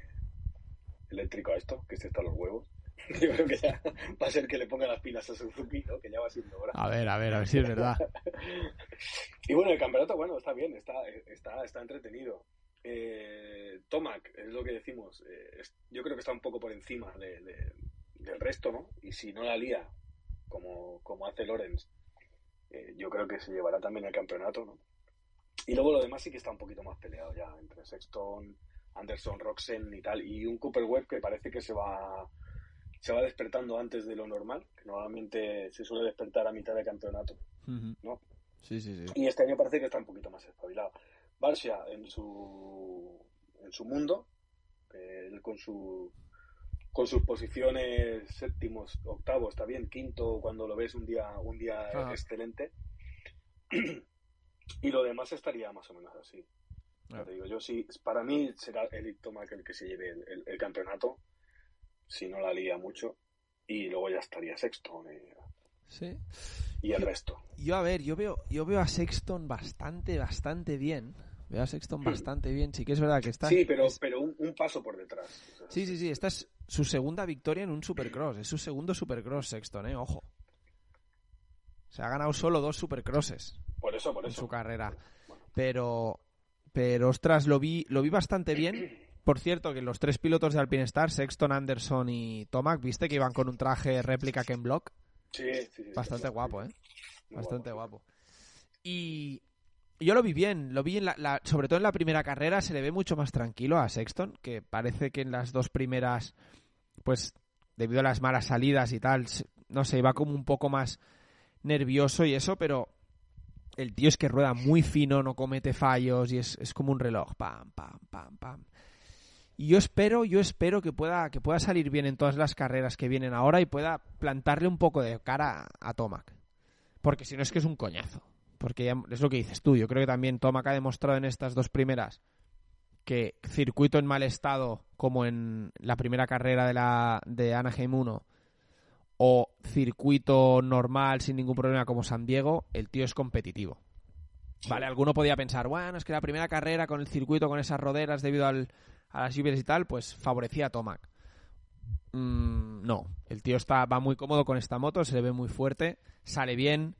eléctrico a esto, que se está los huevos. Yo creo que ya va a ser que le ponga las pilas a Suzuki, ¿no? Que ya va siendo hora. A ver, a ver, a ver si es verdad. Y bueno, el campeonato, bueno, está bien, está, está, está entretenido. eh, Tomac, es lo que decimos, eh, es- yo creo que está un poco por encima de- de- del resto, ¿no? Y si no la lía, como, como hace Lorenz, eh, yo creo que se llevará también el campeonato, ¿no? Y luego lo demás sí que está un poquito más peleado ya, entre Sexton, Anderson, Roxen y tal, y un Cooper Webb que parece que se va se va despertando antes de lo normal, que normalmente se suele despertar a mitad de campeonato, ¿no? Sí, sí, sí. Y este año parece que está un poquito más espabilado. Barcia en su en su mundo, eh, él con su con sus posiciones séptimos, octavos, está bien, quinto cuando lo ves un día un día Ajá. excelente. y lo demás estaría más o menos así. Ah. te digo, yo sí, para mí será el Tomac el que se lleve el, el- el campeonato, si no la lía mucho, y luego ya estaría sexto eh, Sí. y el Yo- resto. Yo, a ver, yo veo, yo veo a Sexton bastante, bastante bien. Veo a Sexton bastante bien. Sí que es verdad que está... Sí, pero, es- pero un, un paso por detrás. O sea, Sí, sí, sí. Esta es su segunda victoria en un Supercross. Es su segundo Supercross, Sexton, ¿eh? Ojo. Se ha ganado solo dos Supercrosses Por eso, por en eso. su carrera. Bueno. Pero, pero ostras, lo vi, lo vi bastante bien. Por cierto, que los tres pilotos de Alpine Star, Sexton, Anderson y Tomac, viste que iban con un traje réplica Ken Block. Sí, sí, sí, Bastante sí, guapo, ¿eh? Bastante guapo. guapo. Y yo lo vi bien, lo vi en la, la- sobre todo en la primera carrera, se le ve mucho más tranquilo a Sexton, que parece que en las dos primeras, pues debido a las malas salidas y tal, no sé, iba como un poco más nervioso y eso, pero el tío es que rueda muy fino, no comete fallos y es, es como un reloj, pam, pam, pam, pam. Y yo espero, yo espero que pueda, que pueda salir bien en todas las carreras que vienen ahora y pueda plantarle un poco de cara a, a Tomac. Porque si no es que es un coñazo. Porque ya- es lo que dices tú. Yo creo que también Tomac ha demostrado en estas dos primeras que circuito en mal estado, como en la primera carrera de, la, de Anaheim 1, o circuito normal sin ningún problema como San Diego, el tío es competitivo. Vale, alguno podía pensar, bueno, es que la primera carrera con el circuito, con esas roderas debido al, a las lluvias y tal, pues favorecía a Tomac. Mm, no, el tío está, va muy cómodo con esta moto, se le ve muy fuerte, sale bien,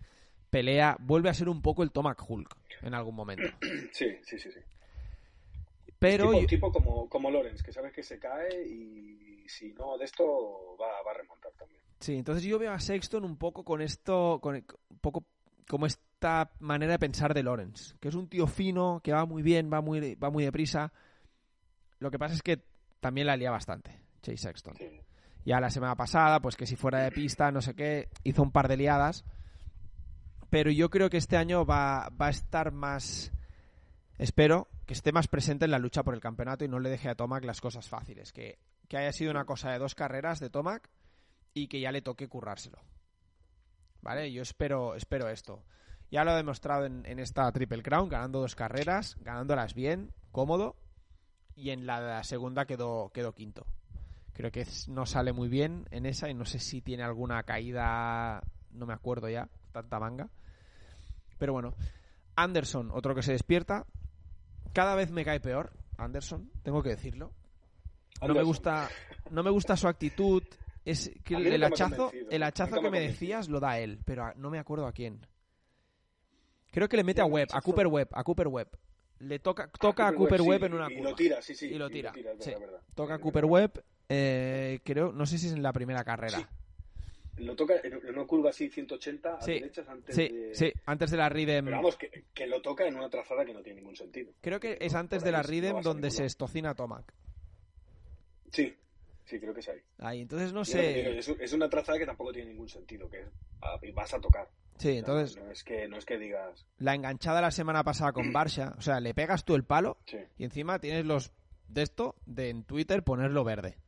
pelea, vuelve a ser un poco el Tomac Hulk en algún momento. Sí, sí, sí. sí. Pero tipo, yo- tipo como, como Lorenz, que sabes que se cae y si no de esto va, va a remontar también. sí, entonces yo veo a Sexton un poco con esto, con un poco como esta manera de pensar de Lawrence, que es un tío fino, que va muy bien, va muy, va muy deprisa. Lo que pasa es que también la lía bastante, Chase Sexton. Sí. Ya la semana pasada, pues que si fuera de pista, no sé qué, hizo un par de liadas. Pero yo creo que este año va, va a estar más. Espero que esté más presente en la lucha por el campeonato y no le deje a Tomac las cosas fáciles. Que, que haya sido una cosa de dos carreras de Tomac y que ya le toque currárselo. ¿Vale? Yo espero, espero esto. Ya lo ha demostrado en, en esta Triple Crown, ganando dos carreras, ganándolas bien, cómodo. Y en la segunda quedó, quedó quinto. Creo que no sale muy bien en esa y no sé si tiene alguna caída, no me acuerdo ya, tanta manga. Pero bueno, Anderson, otro que se despierta. Cada vez me cae peor, Anderson, tengo que decirlo. No me gusta, no me gusta su actitud. Es que el, hachazo, el hachazo que me decías lo da él, pero no me acuerdo a quién. Creo que le mete a Webb, a Cooper Webb, a Cooper Webb. Le toca, toca a Cooper Webb, sí, en una y curva. lo tira, sí, sí. Y lo tira, es verdad, sí. es verdad. Toca a Cooper. Webb, eh, creo, no sé si es en la primera carrera. Sí. Lo toca en una curva así 180 a Sí, derechas antes Sí, de... sí, antes de la Ridem. Pero vamos, que, que lo toca en una trazada que no tiene ningún sentido. Creo que es antes por de la no Ridem donde se estocina Tomac. Sí, sí, creo que es ahí. Ahí, entonces no Y sé. Es, es una trazada que tampoco tiene ningún sentido, que ah, y vas a tocar. Sí, entonces No, no es que, no es que digas... la enganchada la semana pasada con Barsha, o sea, le pegas tú el palo Sí. y encima tienes los de esto de en Twitter ponerlo verde.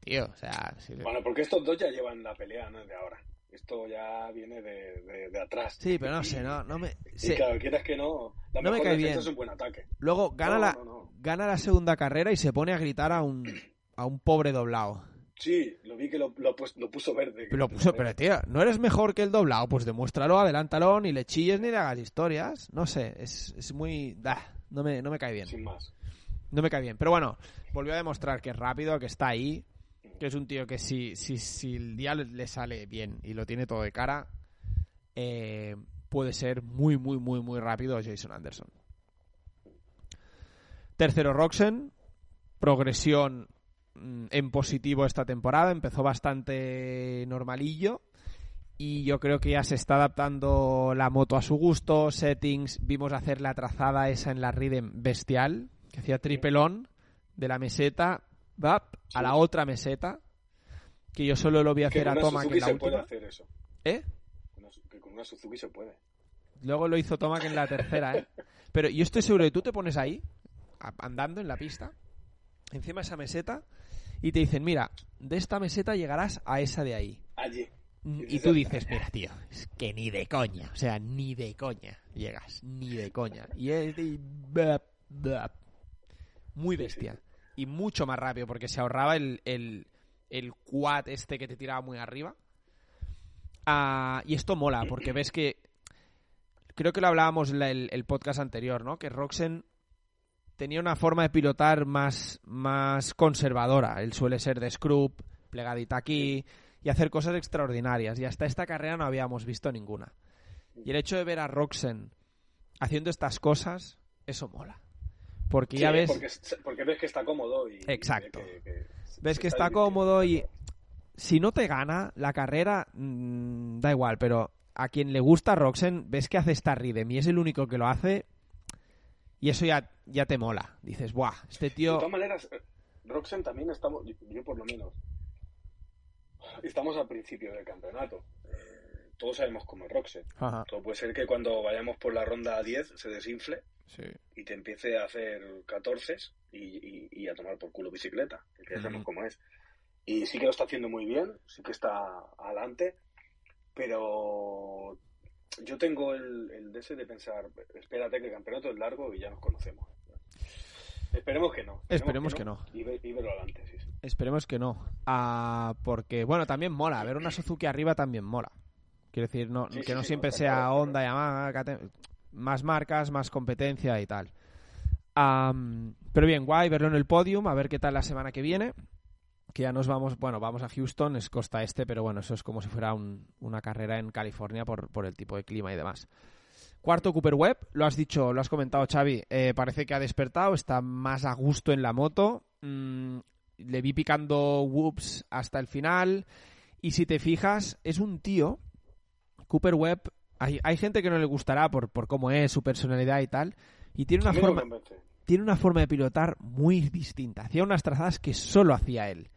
Tío, o sea, sí, Bueno, porque estos dos ya llevan la pelea, no es de ahora. Esto ya viene de, de, de atrás. sí, pero no sé, no, no me. Y claro, quieras que no, la No me mejor cae defensa bien. es un buen ataque. Luego gana No, la gana la segunda carrera y se pone a gritar a un a un pobre doblado. Sí, lo vi que lo, lo, lo puso verde. Lo puso, pero tío, ¿no eres mejor que el doblado? Pues demuéstralo, adelántalo, ni le chilles ni le hagas historias. No sé, es, es muy... da, no, me, no me cae bien. Sin más. No me cae bien. Pero bueno, volvió a demostrar que es rápido, que está ahí, que es un tío que si, si, si el día le- le sale bien y lo tiene todo de cara, eh, puede ser muy, muy, muy, muy rápido Jason Anderson. Tercero, Roxen. Progresión en positivo esta temporada. Empezó bastante normalillo. Y yo creo que ya se está adaptando la moto a su gusto. Settings. Vimos hacer la trazada esa en la Rhythm bestial. Que hacía tripelón de la meseta bap, a la otra meseta. Que yo solo lo vi hacer a Tomac en la se última. puede hacer eso. ¿Eh? Con una- Que con una Suzuki se puede. Luego lo hizo Tomac en la tercera, ¿eh? Pero yo estoy seguro que tú te pones ahí, andando en la pista, encima de esa meseta, y te dicen, mira, de esta meseta llegarás a esa de ahí. Allí. Y tú dices, mira, tío, es que ni de coña, o sea, ni de coña llegas, ni de coña. Y es de... Muy bestia. Y mucho más rápido, porque se ahorraba el, el, el quad este que te tiraba muy arriba. Ah, y esto mola, porque ves que... Creo que lo hablábamos en la- el, el podcast anterior, ¿no? Que Roxen tenía una forma de pilotar más, más conservadora. Él suele ser de scrub, plegadita aquí y hacer cosas extraordinarias. Y hasta esta carrera no habíamos visto ninguna. Y el hecho de ver a Roxen haciendo estas cosas, eso mola. Porque ya ves, Porque, porque ves que está cómodo y. Exacto. y que- que- ves que está cómodo y si no te gana la carrera, mm, da igual, pero a quien le gusta Roxen, ves que hace esta rhythm y es el único que lo hace y eso ya, ya te mola. Dices, buah, este De tío... todas maneras, eh, Roxen también estamos, yo, por lo menos, estamos al principio del campeonato. Eh, todos sabemos cómo es Roxen. Todo puede ser que cuando vayamos por la ronda 10 se desinfle sí. y te empiece a hacer 14 y, y- y a tomar por culo bicicleta, que ya sabemos cómo es. Y sí que lo está haciendo muy bien, sí que está adelante, pero yo tengo el, el deseo de pensar, espérate que el campeonato es largo y ya nos conocemos. Esperemos que no. Esperemos que no. Y, ve- y verlo adelante, sí, sí. Esperemos que no. Ah, porque, bueno, también mola. Ver una Suzuki arriba también mola. Quiero decir, no, Sí, que no siempre no, sea claro, Honda, Yamaha, KTM, más marcas, más competencia y tal. Am, pero bien, guay verlo en el podium, a ver qué tal la semana que viene. Que ya nos vamos, bueno, vamos a Houston, es costa este, pero bueno, eso es como si fuera un- una carrera en California por, por el tipo de clima y demás. Cuarto, Cooper Webb, lo has dicho, lo has comentado, Xavi, eh, parece que ha despertado, está más a gusto en la moto. Mm, le vi picando whoops hasta el final. Y si te fijas, es un tío, Cooper Webb, hay, hay gente que no le gustará por, por cómo es, su personalidad y tal. Y tiene una forma, tiene una forma de pilotar muy distinta. Hacía unas trazadas que solo hacía él.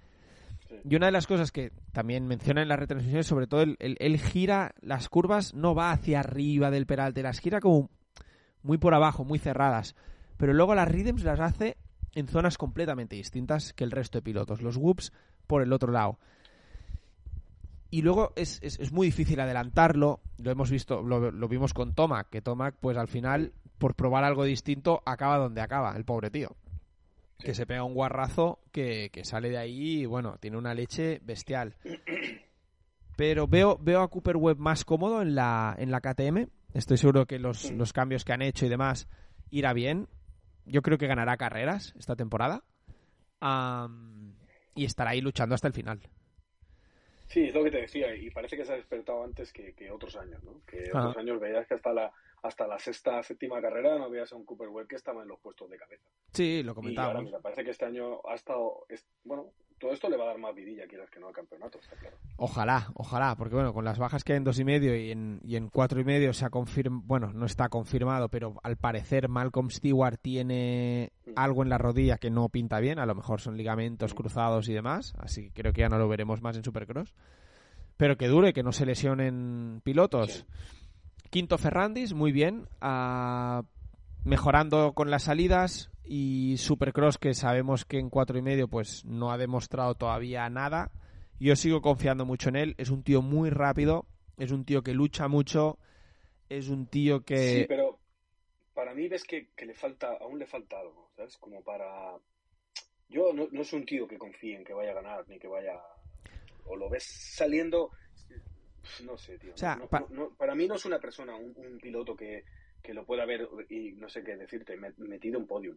Y una de las cosas que también menciona en las retransmisiones, sobre todo, él, él gira las curvas, no va hacia arriba del peralte, las gira como muy por abajo, muy cerradas. Pero luego las rhythms las hace en zonas completamente distintas que el resto de pilotos. Los whoops por el otro lado. Y luego es, es- es muy difícil adelantarlo. Lo hemos visto, lo, lo vimos con Tomac, que Tomac, pues al final, por probar algo distinto, acaba donde acaba, el pobre tío. Que se pega un guarrazo que, que sale de ahí y bueno, tiene una leche bestial. Pero veo, veo a Cooper Webb más cómodo en la, en la KTM. Estoy seguro que los, los cambios que han hecho y demás irá bien. Yo creo que ganará carreras esta temporada. Y estará ahí luchando hasta el final. Sí, es lo que te decía, y parece que se ha despertado antes que, que otros años, ¿no? Que Ajá. otros años veías que hasta la, hasta la sexta, séptima carrera no veías a un Cooper Webb que estaba en los puestos de cabeza. Sí, lo Y ahora, comentábamos. mira, parece que este año ha estado... es- bueno, todo esto le va a dar más vidilla, quieras que no, al campeonato, está claro. Ojalá, ojalá, porque bueno, con las bajas que hay en dos y medio y en, y en cuatro y medio se ha confirmado, bueno, no está confirmado, pero al parecer Malcolm Stewart tiene algo en la rodilla que no pinta bien, a lo mejor son ligamentos cruzados y demás, así que creo que ya no lo veremos más en Supercross. Pero que dure, que no se lesionen pilotos. Sí. Quinto Ferrandis, muy bien, ah, mejorando con las salidas y Supercross que sabemos que en cuatro y medio pues no ha demostrado todavía nada. Yo sigo confiando mucho en él. Es un tío muy rápido, es un tío que lucha mucho, es un tío que Sí, pero para mí ves que, le falta, aún le falta algo, ¿sabes? Como para... Yo no, no soy un tío que confíe en que vaya a ganar, ni que vaya... O lo ves saliendo... No sé, tío. O sea, No- pa- no- no- para mí no es una persona, un, un piloto que, que lo pueda ver y no sé qué decirte, me- metido en podium.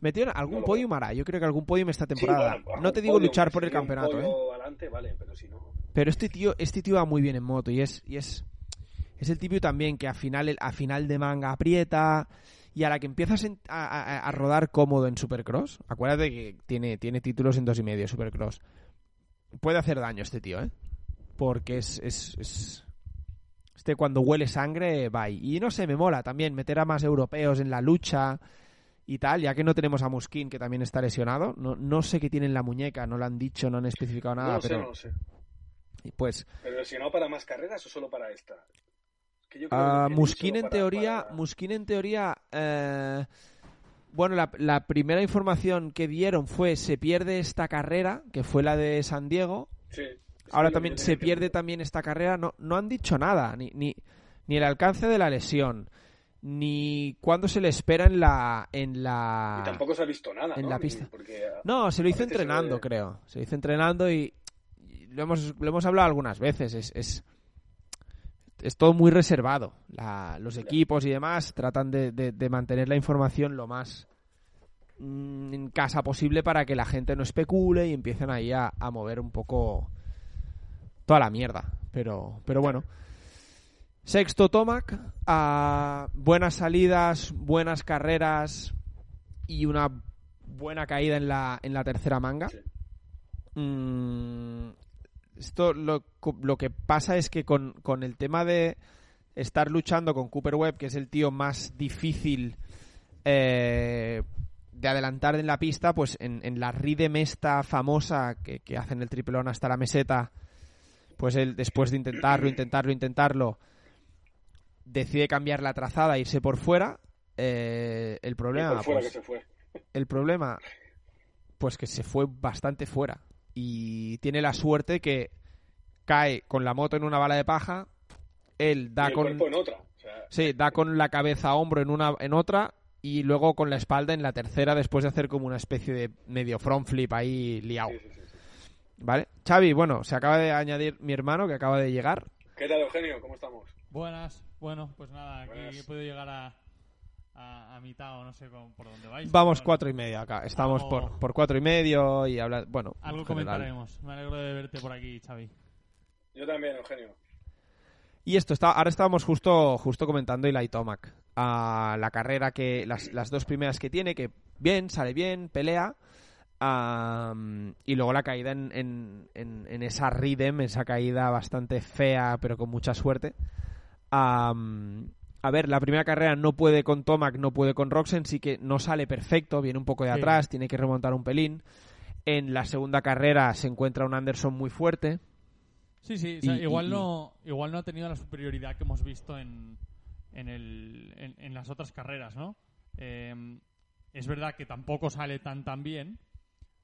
metió algún No lo podium hará. Yo creo que algún podium esta Sí, temporada. bueno, no te digo podium, luchar si por el campeonato, ¿eh? pollo adelante, vale, pero si no... Pero este tío, este tío va muy bien en moto y es, y es, es el típico también que a final, a final de manga aprieta y a la que empiezas en- a, a- a rodar cómodo en Supercross, acuérdate que tiene, tiene títulos en dos y medio Supercross, puede hacer daño este tío, ¿eh? Porque es, es, es- Este cuando huele sangre, va. Y no sé, me mola también meter a más europeos en la lucha y tal, ya que no tenemos a Muskin, que también está lesionado. No, no sé qué tiene en la muñeca, no lo han dicho, no han especificado nada, no lo sé, pero no lo sé. pues Pero lesionado para más carreras o solo para esta. Es que yo creo Ah, que en para- teoría, para- Muskin en teoría, eh, bueno, la, la primera información que dieron fue se pierde esta carrera, que fue la de San Diego. Sí, Ahora también se pierde también esta carrera. No, no han dicho nada, ni, ni, ni el alcance de la lesión, ni cuándo se le espera en la, en la. Y tampoco se ha visto nada, en ¿no? la pista. Porque, No, se lo hizo se entrenando, creo. Se lo hizo entrenando y, y lo, hemos, lo hemos hablado algunas veces. Es, es, es todo muy reservado. La- los equipos y demás tratan de, de- de mantener la información lo más mm, en casa posible para que la gente no especule y empiecen ahí a, a mover un poco toda la mierda. Pero, pero bueno. Sexto Tomac, a buenas salidas, buenas carreras y una buena caída en la, en la tercera manga. Sí. Mm, esto lo, lo que pasa es que con, con el tema de estar luchando con Cooper Webb, que es el tío más difícil eh, de adelantar en la pista, pues en, en la Ridem esta famosa que, que hacen el triplón hasta la meseta, pues él después de intentarlo, intentarlo, intentarlo, decide cambiar la trazada e irse por fuera. Eh, el problema, por fuera pues, que se fue. el problema, pues que se fue bastante fuera. Y tiene la suerte que cae con la moto en una bala de paja. Él Y da el con. en otra. O sea, Sí, da con la cabeza a hombro en una en otra y luego con la espalda en la tercera después de hacer como una especie de medio front flip ahí liado. sí, sí, sí, sí. ¿Vale? Xavi, bueno, se acaba de añadir mi hermano que acaba de llegar. ¿Qué tal, Eugenio? ¿Cómo estamos? Buenas, bueno, pues nada, aquí Buenas. he podido llegar a, a, a mitad o no sé cómo- por dónde vais. Vamos pero cuatro y medio acá. Estamos Algo- por, por cuatro y medio y habla. Bueno, Algo comentaremos. Me alegro de verte por aquí, Xavi. Yo también, Eugenio. Y esto está, ahora estábamos justo, justo comentando Eli Tomac. a la carrera que, las, las dos primeras que tiene, que bien, sale bien, pelea. Y luego la caída en, en, en- en esa Ridem, esa caída bastante fea, pero con mucha suerte. A ver, la primera carrera no puede con Tomac, no puede con Roxen, sí que no sale perfecto, viene un poco de Sí. atrás, tiene que remontar un pelín. En la segunda carrera se encuentra un Anderson muy fuerte. Sí, sí, o sea, igual, y- no, igual no ha tenido la superioridad que hemos visto en, en, el, en, en las otras carreras, ¿no? Eh, es verdad que tampoco sale tan tan bien.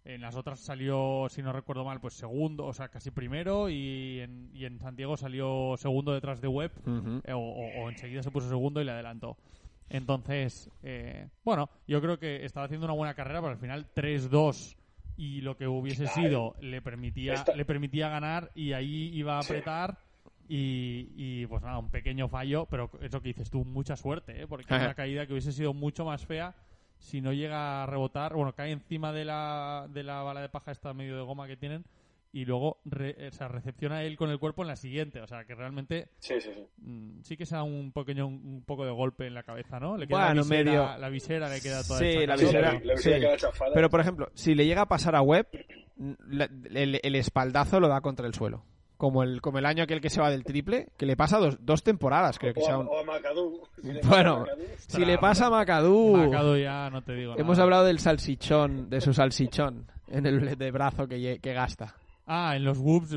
En las otras salió, si no recuerdo mal, pues segundo, o sea, casi primero, y en, y en Santiago salió segundo detrás de Webb, eh, o, o- o enseguida se puso segundo y le adelantó. Entonces, eh, bueno, yo creo que estaba haciendo una buena carrera, pero al final 3-2 y lo que hubiese sido le permitía, le permitía ganar y ahí iba a Sí. apretar. Y, y, pues nada, un pequeño fallo, pero eso que dices tú, mucha suerte, ¿eh? porque es una caída que hubiese sido mucho más fea si no llega a rebotar. Bueno, cae encima de la, de la bala de paja esta medio de goma que tienen y luego re- o sea, recepciona él con el cuerpo en la siguiente. O sea, que realmente Sí, sí, sí. mm, sí que se da un pequeño un poco de golpe en la cabeza, ¿no? Le queda Bueno, la, visera, medio- la visera le queda toda Sí, hecha la visera- La visera sí. queda chafada. Pero, por ejemplo, si le llega a pasar a Webb, el espaldazo lo da contra el suelo. Como el, como el año aquel que se va del triple, que le pasa dos, dos temporadas, creo que sea un- o a Macadú. Si le Bueno, pasa a Macadú, Si le pasa a Macadú... Macado ya no te digo Hemos nada. hablado del salsichón, de su salsichón en el de brazo que, gasta. Ah, en los whoops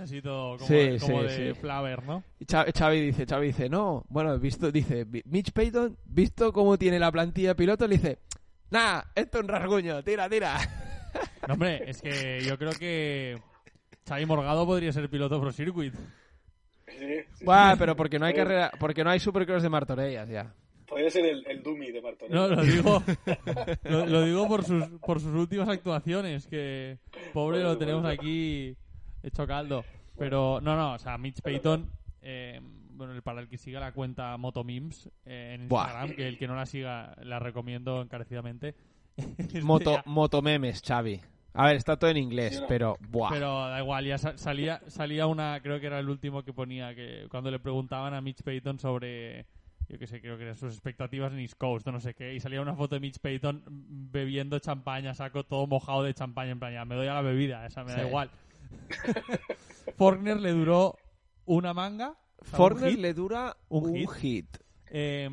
así todo como, Sí, de, como sí, de sí. Flaver, ¿no? Y Xavi dice, Xavi dice, no, bueno, visto, dice, "Vi- Mitch Payton, visto cómo tiene la plantilla piloto, le dice, nah, esto es un rasguño, tira, tira. No, hombre, es que yo creo que Xavi Morgado podría ser piloto Pro Circuit. Sí, sí, Buah, sí. pero porque no hay carrera, porque no hay supercross de Martorellas ya. Podría ser el, el Dummy de Martorell. No, lo digo, lo, lo digo por sus, por sus últimas actuaciones, que pobre Bueno, lo tenemos bueno. aquí hecho caldo. Pero no, no, o sea, Mitch Payton, eh, bueno, para el que siga la cuenta Motomims eh, en Buah. Instagram, que el que no la siga la recomiendo encarecidamente. Moto, Ya, motomemes, Xavi. A ver, está todo en inglés, Sí, no. pero buah. Pero da igual, ya sa- salía, salía una, creo que era el último que ponía, que cuando le preguntaban a Mitch Payton sobre yo qué sé, creo que eran sus expectativas en East Coast o no sé qué, y salía una foto de Mitch Payton bebiendo champaña, saco todo mojado de champaña, en plan, ya, me doy a la bebida, esa me da igual. Forkner le duró una manga. o sea, un hit, le dura un un, hit. hit. Eh,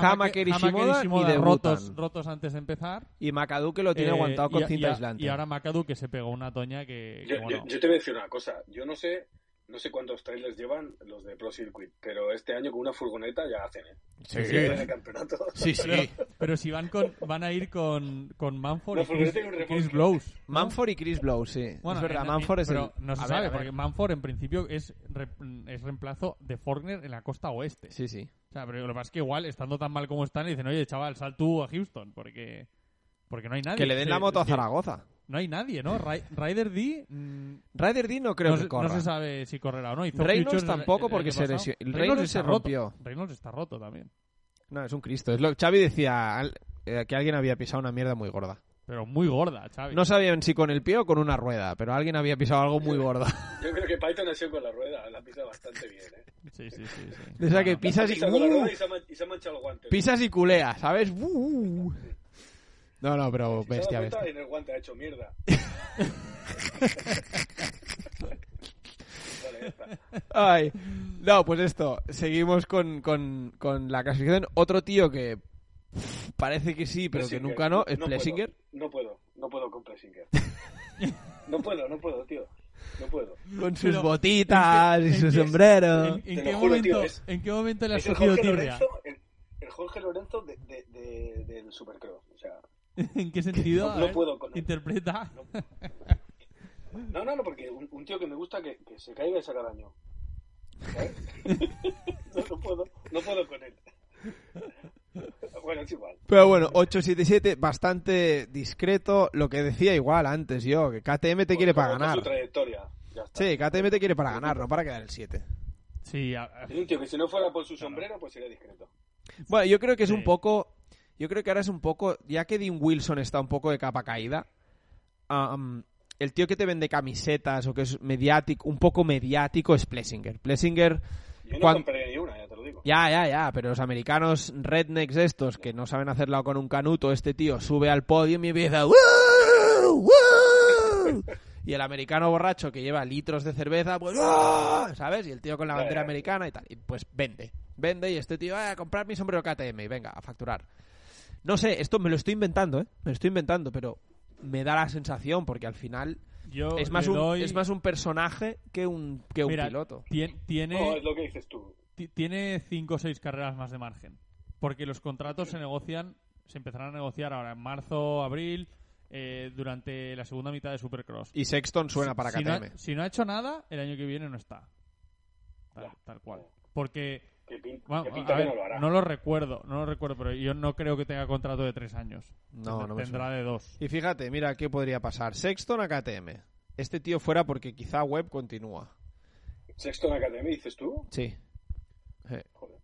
Hamaker y Shimoda ni debutan. rotos, rotos antes de empezar. Y McAdoo que lo tiene Eh, aguantado con y- cinta y, aislante. Y ahora McAdoo que se pegó una toña que, que Yo, bueno, yo- yo te voy a decir una cosa. Yo no sé no sé cuántos trailers llevan los de Pro Circuit, pero este año con una furgoneta ya hacen, ¿eh? Sí, Sí, en el campeonato. sí, sí. Pero si van con van a ir con, con Manford No, y Chris. Blows. ¿no? Manford y Chris Blow, sí. Bueno, es verdad, en- Manford es pero el... no se a sabe, ver. porque Manford en principio es, re- es reemplazo de Forkner en la costa oeste. Sí, sí. O sea, pero lo que pasa es que igual, estando tan mal como están, le dicen, oye, chaval, sal tú a Houston, porque, porque no hay nadie. Que le den la moto a Zaragoza. No hay nadie, ¿no? Ri- Rider D mm, Ryder D no creo no, que corra. no se sabe si correrá o no. Hizo Reynolds el- tampoco el porque se lesionó. Reynolds se roto. rompió. Reynolds está roto también. No, es un Cristo. Es lo Xavi decía al- eh, que alguien había pisado una mierda muy gorda. Pero muy gorda, Xavi. No sabían si con el pie o con una rueda, pero alguien había pisado algo muy gorda. Yo creo que Python ha sido con la rueda, la pisa bastante bien, ¿eh? Sí, sí, sí. sí. De esa que pisas y, Pisa con la ¡uh! rueda y se ha, man- y se ha manchado el guante. pisas y culea, ¿sabes? ¡Uh! No, no, pero Si bestia, bestia. en el guante ha hecho mierda. Ay. No, pues esto. Seguimos con, con, con la clasificación. Otro tío que pff, parece que sí, pero que nunca no, es puedo, Plessinger. No puedo, no puedo con Plessinger. No puedo, no puedo, tío. No puedo. Con sus Pero, botitas ¿en qué- y en su qué- sombrero. ¿En, qué juro, momento, tío, es- ¿En qué momento le has Es el cogido Jorge tirria? Lorenzo, el, el Jorge Lorenzo de, de, de- del Supercross. O sea, ¿En qué sentido? No- puedo con él. Interpreta. no, no, no, porque un, un tío que me gusta que, que se caiga y saca daño. ¿Sabes? no, no puedo, no puedo con él. Bueno, es igual. Pero bueno, 877, bastante discreto. Lo que decía igual antes yo, que KTM te quiere Pues para conozco Su ganar. trayectoria. Ya está. Sí, KTM te quiere para ganar, no para quedar el 7. Sí, a- un tío que si no fuera por su sombrero, pues sería discreto. Bueno, yo creo que es Sí. un poco. Yo creo que ahora es un poco. Ya que Dean Wilson está un poco de capa caída. am, el tío que te vende camisetas o que es mediático, un poco mediático es Plessinger. Plessinger. Yo no Cuan- compraría ni una, ya te lo digo. Ya, ya, ya, pero los americanos rednecks estos que no saben hacerlo con un canuto, este tío sube al podio y empieza. Y el americano borracho que lleva litros de cerveza, pues, ¿sabes? Y el tío con la bandera ya. americana y tal. Y pues vende. Vende y este tío, "Ah, a comprar mi sombrero KTM y venga, a facturar. No sé, esto me lo estoy inventando, ¿eh? Me lo estoy inventando, pero me da la sensación porque al final yo es más, un, doy- es más un personaje que un, que un piloto. tien- tiene, No, es lo que dices tú. ti- tiene cinco o seis carreras más de margen. Porque los contratos se negocian, se empezarán a negociar ahora en marzo, abril, eh, durante la segunda mitad de Supercross. Y Sexton suena para si, no, KTM. ha- si no ha hecho nada, el año que viene no está. Tal cual. Porque, Que, pin- bueno, que a pinta que ver, no lo hará. no lo recuerdo, no lo recuerdo, pero yo no creo que tenga contrato de tres años. No, no me Tendrá de dos. Y fíjate, mira qué podría pasar. Sexton a KTM. Este tío fuera porque quizá Webb continúa. Sexton Academy, dices tú. Sí. Eh, Joder.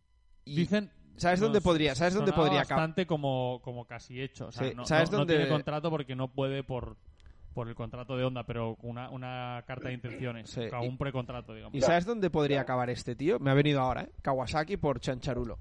y- Dicen. ¿Sabes no, dónde podría- sabes dónde podría acab- bastante como, como casi hecho. O sea, Sí, no, ¿sabes no- no dónde- tiene contrato porque no puede por, por el contrato de onda, pero una, una carta de intenciones. Sí, o un precontrato, digamos. ¿Y sabes dónde podría acabar este tío? Me ha venido ahora, ¿eh? Kawasaki por Chancharulo.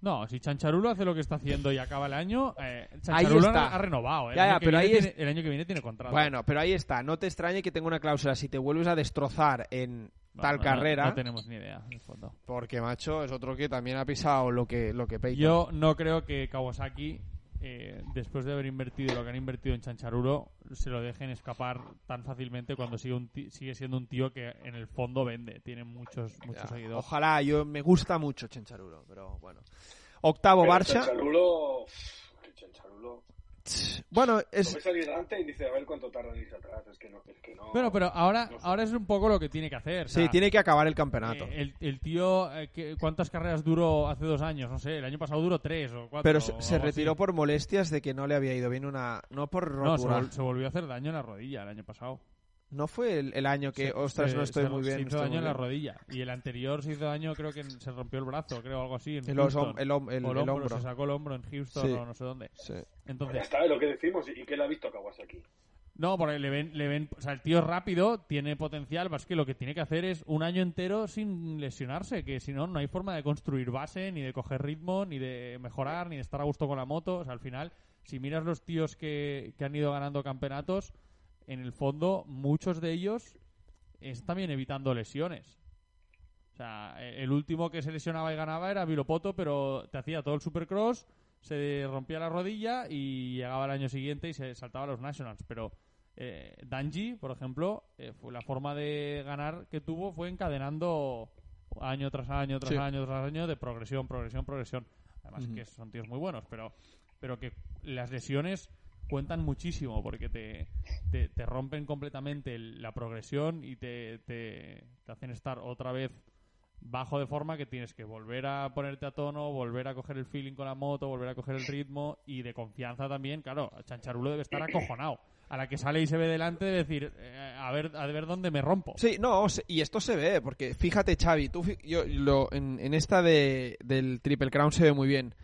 No, si Chancharulo hace lo que está haciendo y acaba el año, eh, Chancharulo está. ha, renovado. eh. El, Ya, año ya, pero viene ahí tiene- el año que viene tiene contrato. Bueno, pero ahí está. No te extrañe que tenga una cláusula. Si te vuelves a destrozar en tal no, no, carrera, No, tenemos ni idea, en el fondo. porque, macho, es otro que también ha pisado lo que, lo que Peyton. Yo no creo que Kawasaki, eh, después de haber invertido lo que han invertido en Chancharuro, se lo dejen escapar tan fácilmente cuando sigue, un ti- sigue siendo un tío que en el fondo vende. Tiene muchos, muchos Ya, seguidores. Ojalá, yo me gusta mucho Chancharulo, pero bueno. Octavo Pero Barça. Chancharulo. Bueno, es, ves salir delante y dice a ver cuánto tarda en irse atrás. Es que no. Es que no Bueno, pero ahora, no sé. ahora es un poco lo que tiene que hacer. o sí, tiene que acabar el campeonato. eh, el, el tío, eh, que- ¿cuántas carreras duró hace dos años? No sé, el año pasado duró tres o cuatro. Pero o se, retiró así. por molestias de que no le había ido bien una... No por No, se, rotura. vol- se volvió a hacer daño en la rodilla el año pasado. No fue el, el año que, Se- ostras, se- no estoy se- muy bien. Se hizo daño en la rodilla. Y el anterior se hizo daño, creo que se rompió el brazo, creo, algo así. En El, os- Houston. el, hom- el- O el el hombro, hombro. se sacó el hombro en Houston Sí. o no sé dónde. Sí. Ya Entonces, está, es lo que decimos. ¿Y qué le ha visto a Kawasaki? No, porque le ven, le ven, o sea, el tío es rápido, tiene potencial, más que lo que tiene que hacer es un año entero sin lesionarse, que si no, no hay forma de construir base, ni de coger ritmo, ni de mejorar, ni de estar a gusto con la moto. O sea, al final, si miras los tíos que, que han ido ganando campeonatos, en el fondo, muchos de ellos están también evitando lesiones. O sea, e, el último que se lesionaba y ganaba era Vilopoto, pero te hacía todo el supercross, se rompía la rodilla y llegaba el año siguiente y se saltaba a los Nationals. Pero eh, Danji, por ejemplo, eh, fue la forma de ganar que tuvo fue encadenando año tras año, tras Sí. año, tras año de progresión, progresión, progresión. Además que son tíos muy buenos, pero, pero que las lesiones cuentan muchísimo porque te, te, rompen completamente la progresión y te, te, te hacen estar otra vez bajo de forma que tienes que volver a ponerte a tono, volver a coger el feeling con la moto, volver a coger el ritmo y de confianza también. Claro, Chancharulo debe estar acojonado. A la que sale y se ve delante debe decir, eh, a ver a ver dónde me rompo. Sí, no, y esto se ve, porque fíjate, Xavi, tú, yo, lo, en, en esta de, del Triple Crown se ve muy bien.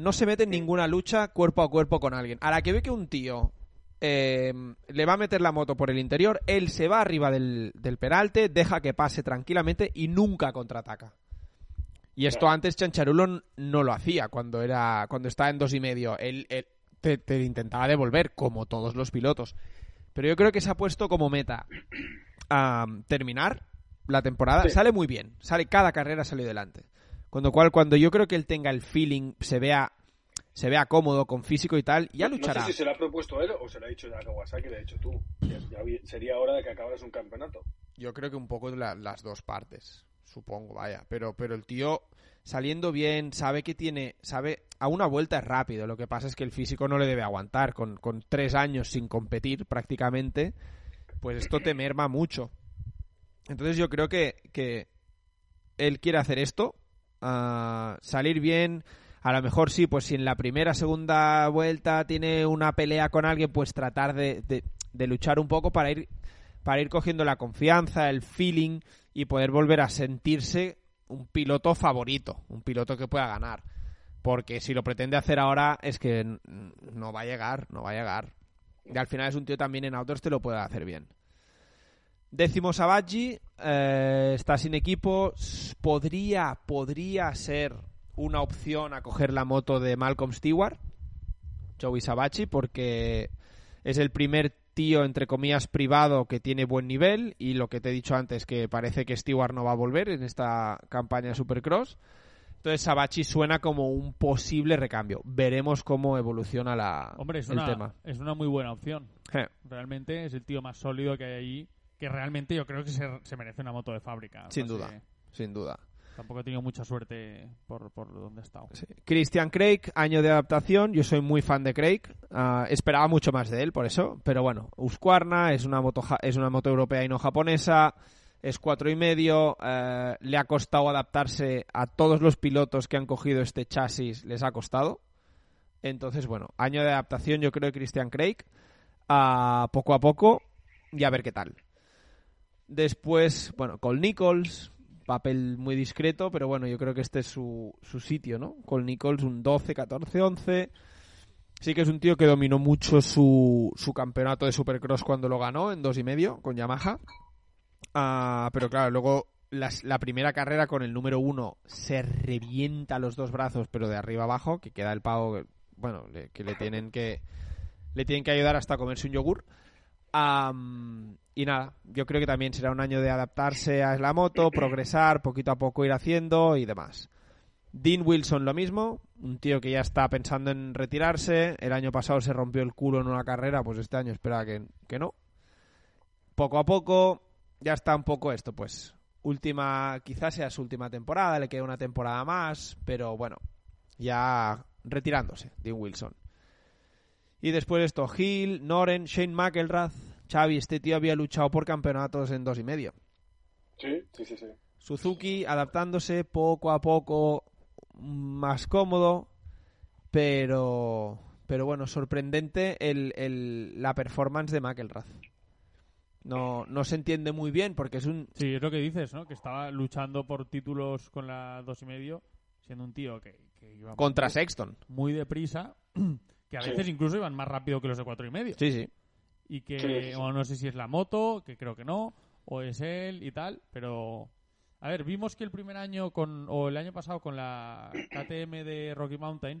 No se mete en ninguna lucha cuerpo a cuerpo con alguien. A la que ve que un tío eh, le va a meter la moto por el interior, él se va arriba del, del peralte, deja que pase tranquilamente y nunca contraataca. Y esto antes Chancharulo no lo hacía cuando era cuando estaba en dos y medio. Él, él te, te intentaba devolver, como todos los pilotos. Pero yo creo que se ha puesto como meta a terminar la temporada. Sí. Sale muy bien. Sale cada carrera sale delante. Con lo cual, cuando yo creo que él tenga el feeling, se vea, se vea cómodo con físico y tal, ya luchará. No sé si se lo ha propuesto él o se lo ha dicho ya a Kawasaki, le ha dicho tú. Ya- ya vi- sería hora de que acabaras un campeonato. Yo creo que un poco la- las dos partes, supongo, vaya. Pero, pero el tío saliendo bien, sabe que tiene, sabe, a una vuelta es rápido. Lo que pasa es que el físico no le debe aguantar. Con, con tres años sin competir prácticamente, pues esto te merma mucho. Entonces yo creo que, que él quiere hacer esto, ah, salir bien. A lo mejor sí, pues si en la primera, segunda vuelta tiene una pelea con alguien, pues tratar de, luchar un poco para ir, para ir cogiendo la confianza, el feeling y poder volver a sentirse un piloto favorito, un piloto que pueda ganar. Porque si lo pretende hacer ahora es que no va a llegar, no va a llegar. Y al final es un tío también en autos te lo puede hacer bien. Décimo Savaggi, eh, está sin equipo. Podría, podría ser una opción a coger la moto de Malcolm Stewart, Joey Savaggi, porque es el primer tío, entre comillas, privado que tiene buen nivel. Y lo que te he dicho antes, que parece que Stewart no va a volver en esta campaña de Supercross. Entonces Savaggi suena como un posible recambio. Veremos cómo evoluciona la, Hombre, es el una, tema. es una muy buena opción. Je. Realmente es el tío más sólido que hay allí, que realmente yo creo que se, se merece una moto de fábrica. Sin duda. Sin duda. Tampoco he tenido mucha suerte por, por donde he estado. Sí. Christian Craig, año de adaptación. Yo soy muy fan de Craig. Ah, esperaba mucho más de él, por eso. Pero bueno, Husqvarna es una moto, es una moto europea y no japonesa. Es cuatro y medio. eh, le ha costado adaptarse a todos los pilotos que han cogido este chasis. Les ha costado. Entonces, bueno, año de adaptación yo creo de Christian Craig. Ah, poco a poco y a ver qué tal. Después, bueno, Cole Nichols, papel muy discreto, pero bueno, yo creo que este es su, su sitio, ¿no? Cole Nichols, un 12, 14, 11. Sí que es un tío que dominó mucho su, su campeonato de Supercross cuando lo ganó en dos y medio con Yamaha. Ah, pero claro, luego la primera carrera con el número uno se revienta los dos brazos, pero de arriba abajo, que queda el pavo, bueno, que le tienen que le tienen que ayudar hasta comerse un yogur. Am, y nada, yo creo que también será un año de adaptarse a la moto, progresar, poquito a poco ir haciendo y demás. Dean Wilson lo mismo, un tío que ya está pensando en retirarse. El año pasado se rompió el culo en una carrera, pues este año espera que, que no. Poco a poco, ya está un poco esto, pues. Última, quizás sea su última temporada, le queda una temporada más, pero bueno, ya retirándose, Dean Wilson. Y después esto, Hill, Noren, Shane McElrath, Xavi, este tío había luchado por campeonatos en dos y medio. Sí, sí, sí, sí. Suzuki adaptándose poco a poco, más cómodo, pero pero bueno, sorprendente el, el- la performance de McElrath. No, no se entiende muy bien porque es un... Sí, es lo que dices, ¿no? Que estaba luchando por títulos con la dos y medio, siendo un tío que, que iba Contra muy, Sexton. muy deprisa, que a Sí. veces incluso iban más rápido que los de cuatro y medio. Sí, sí. Y que Sí, sí, sí. bueno, no sé si es la moto, que creo que no, o es él y tal, pero a ver, vimos que el primer año con o el año pasado con la KTM de Rocky Mountain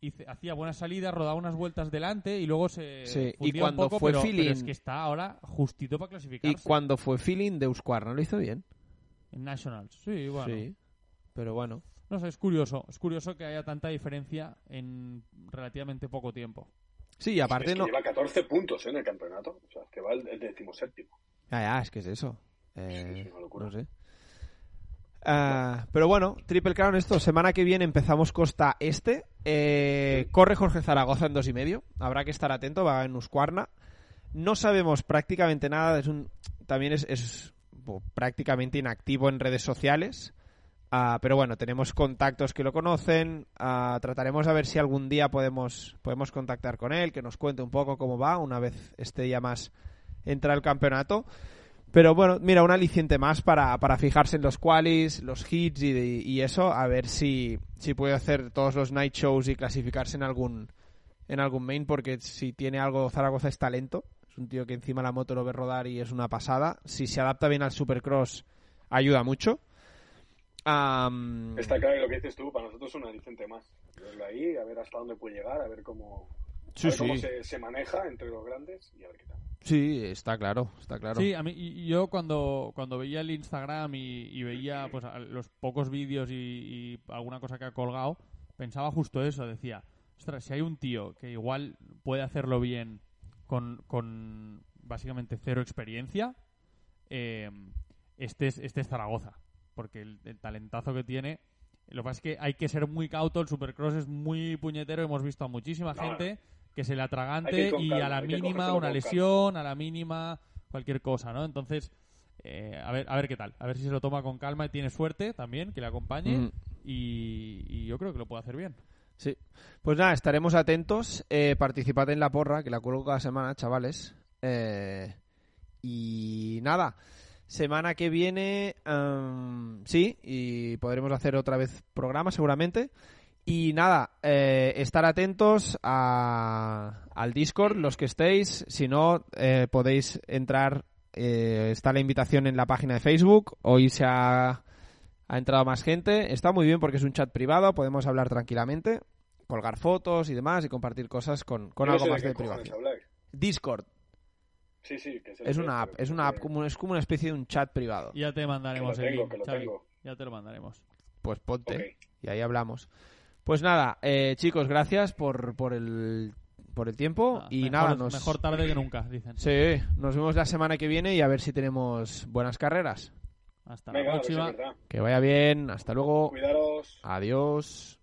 hice- hacía buenas salidas, rodaba unas vueltas delante y luego se Sí, y cuando un poco, fue pero, pero feeling- es que está ahora justito para Y clasificarse cuando fue feeling de Husqvarna lo hizo bien. en Nationals. Sí, bueno. Sí, pero bueno. No sé, es curioso, es curioso que haya tanta diferencia en relativamente poco tiempo. Sí, y aparte es que no... lleva 14 puntos ¿eh? en el campeonato. O sea, es que va el, el decimoséptimo. Ya, ya, es que es eso. Eh, es una locura. no sé. Ah, pero bueno, Triple Crown esto, semana que viene empezamos costa este. Eh, corre Jorge Zaragoza en dos y medio. Habrá que estar atento, va en Husqvarna. No sabemos prácticamente nada, es un, también es, es, prácticamente inactivo en redes sociales. Ah, pero bueno, tenemos contactos que lo conocen. ah, trataremos a ver si algún día podemos, podemos contactar con él, que nos cuente un poco cómo va una vez esté ya más entra el campeonato. Pero bueno, mira, un aliciente más para, para fijarse en los qualis, los hits y, y eso, a ver si, si puede hacer todos los night shows y clasificarse en algún, en algún main, porque si tiene algo, Zaragoza es talento. Es un tío que encima la moto lo ve rodar y es una pasada. Si se adapta bien al supercross, ayuda mucho. Está claro que lo que dices tú, para nosotros es un aliciente más. Verlo ahí, a ver hasta dónde puede llegar, a ver cómo, a sí, ver cómo sí. se, se maneja entre los grandes y a ver qué tal. Sí, está claro, está claro. Sí, a mí, y- y yo cuando, cuando veía el Instagram y, y veía pues a- los pocos vídeos y, y alguna cosa que ha colgado, pensaba justo eso, decía, ostras, si hay un tío que igual puede hacerlo bien con, con básicamente cero experiencia, eh, este, es, este es Zaragoza, porque el, el talentazo que tiene... Lo que pasa es que hay que ser muy cauto, el Supercross es muy puñetero, hemos visto a muchísima gente que se le atragante y calma, a la mínima una lesión, a la mínima cualquier cosa, ¿no? Entonces, eh, a ver a ver qué tal, a ver si se lo toma con calma y tiene suerte también, que le acompañe Mm. y, y yo creo que lo puede hacer bien. Sí. Pues nada, estaremos atentos. Eh, participad en la porra, que la cuelgo cada semana, chavales. Eh, y nada, semana que viene, em, sí, y podremos hacer otra vez programa seguramente. Y nada, eh, estar atentos a- al Discord, los que estéis. Si no, eh, podéis entrar. eh, está la invitación en la página de Facebook. Hoy se ha, ha entrado más gente. Está muy bien porque es un chat privado. Podemos hablar tranquilamente, colgar fotos y demás y compartir cosas con, con no algo más de cojones privacidad. Discord Sí, sí, que sé es una app, es una app como es como una especie de un chat privado. Ya te Que lo mandaremos el link, que lo Xavi. tengo. Ya te lo mandaremos. Pues ponte y ahí hablamos. Pues nada, eh, chicos, gracias por, por el por el tiempo Ah, y mejor, nada, nos mejor tarde que nunca, dicen. Sí, nos vemos la semana que viene y a ver si tenemos buenas carreras. Hasta Venga, la próxima. Que vaya bien, hasta luego. Cuidaros. Adiós.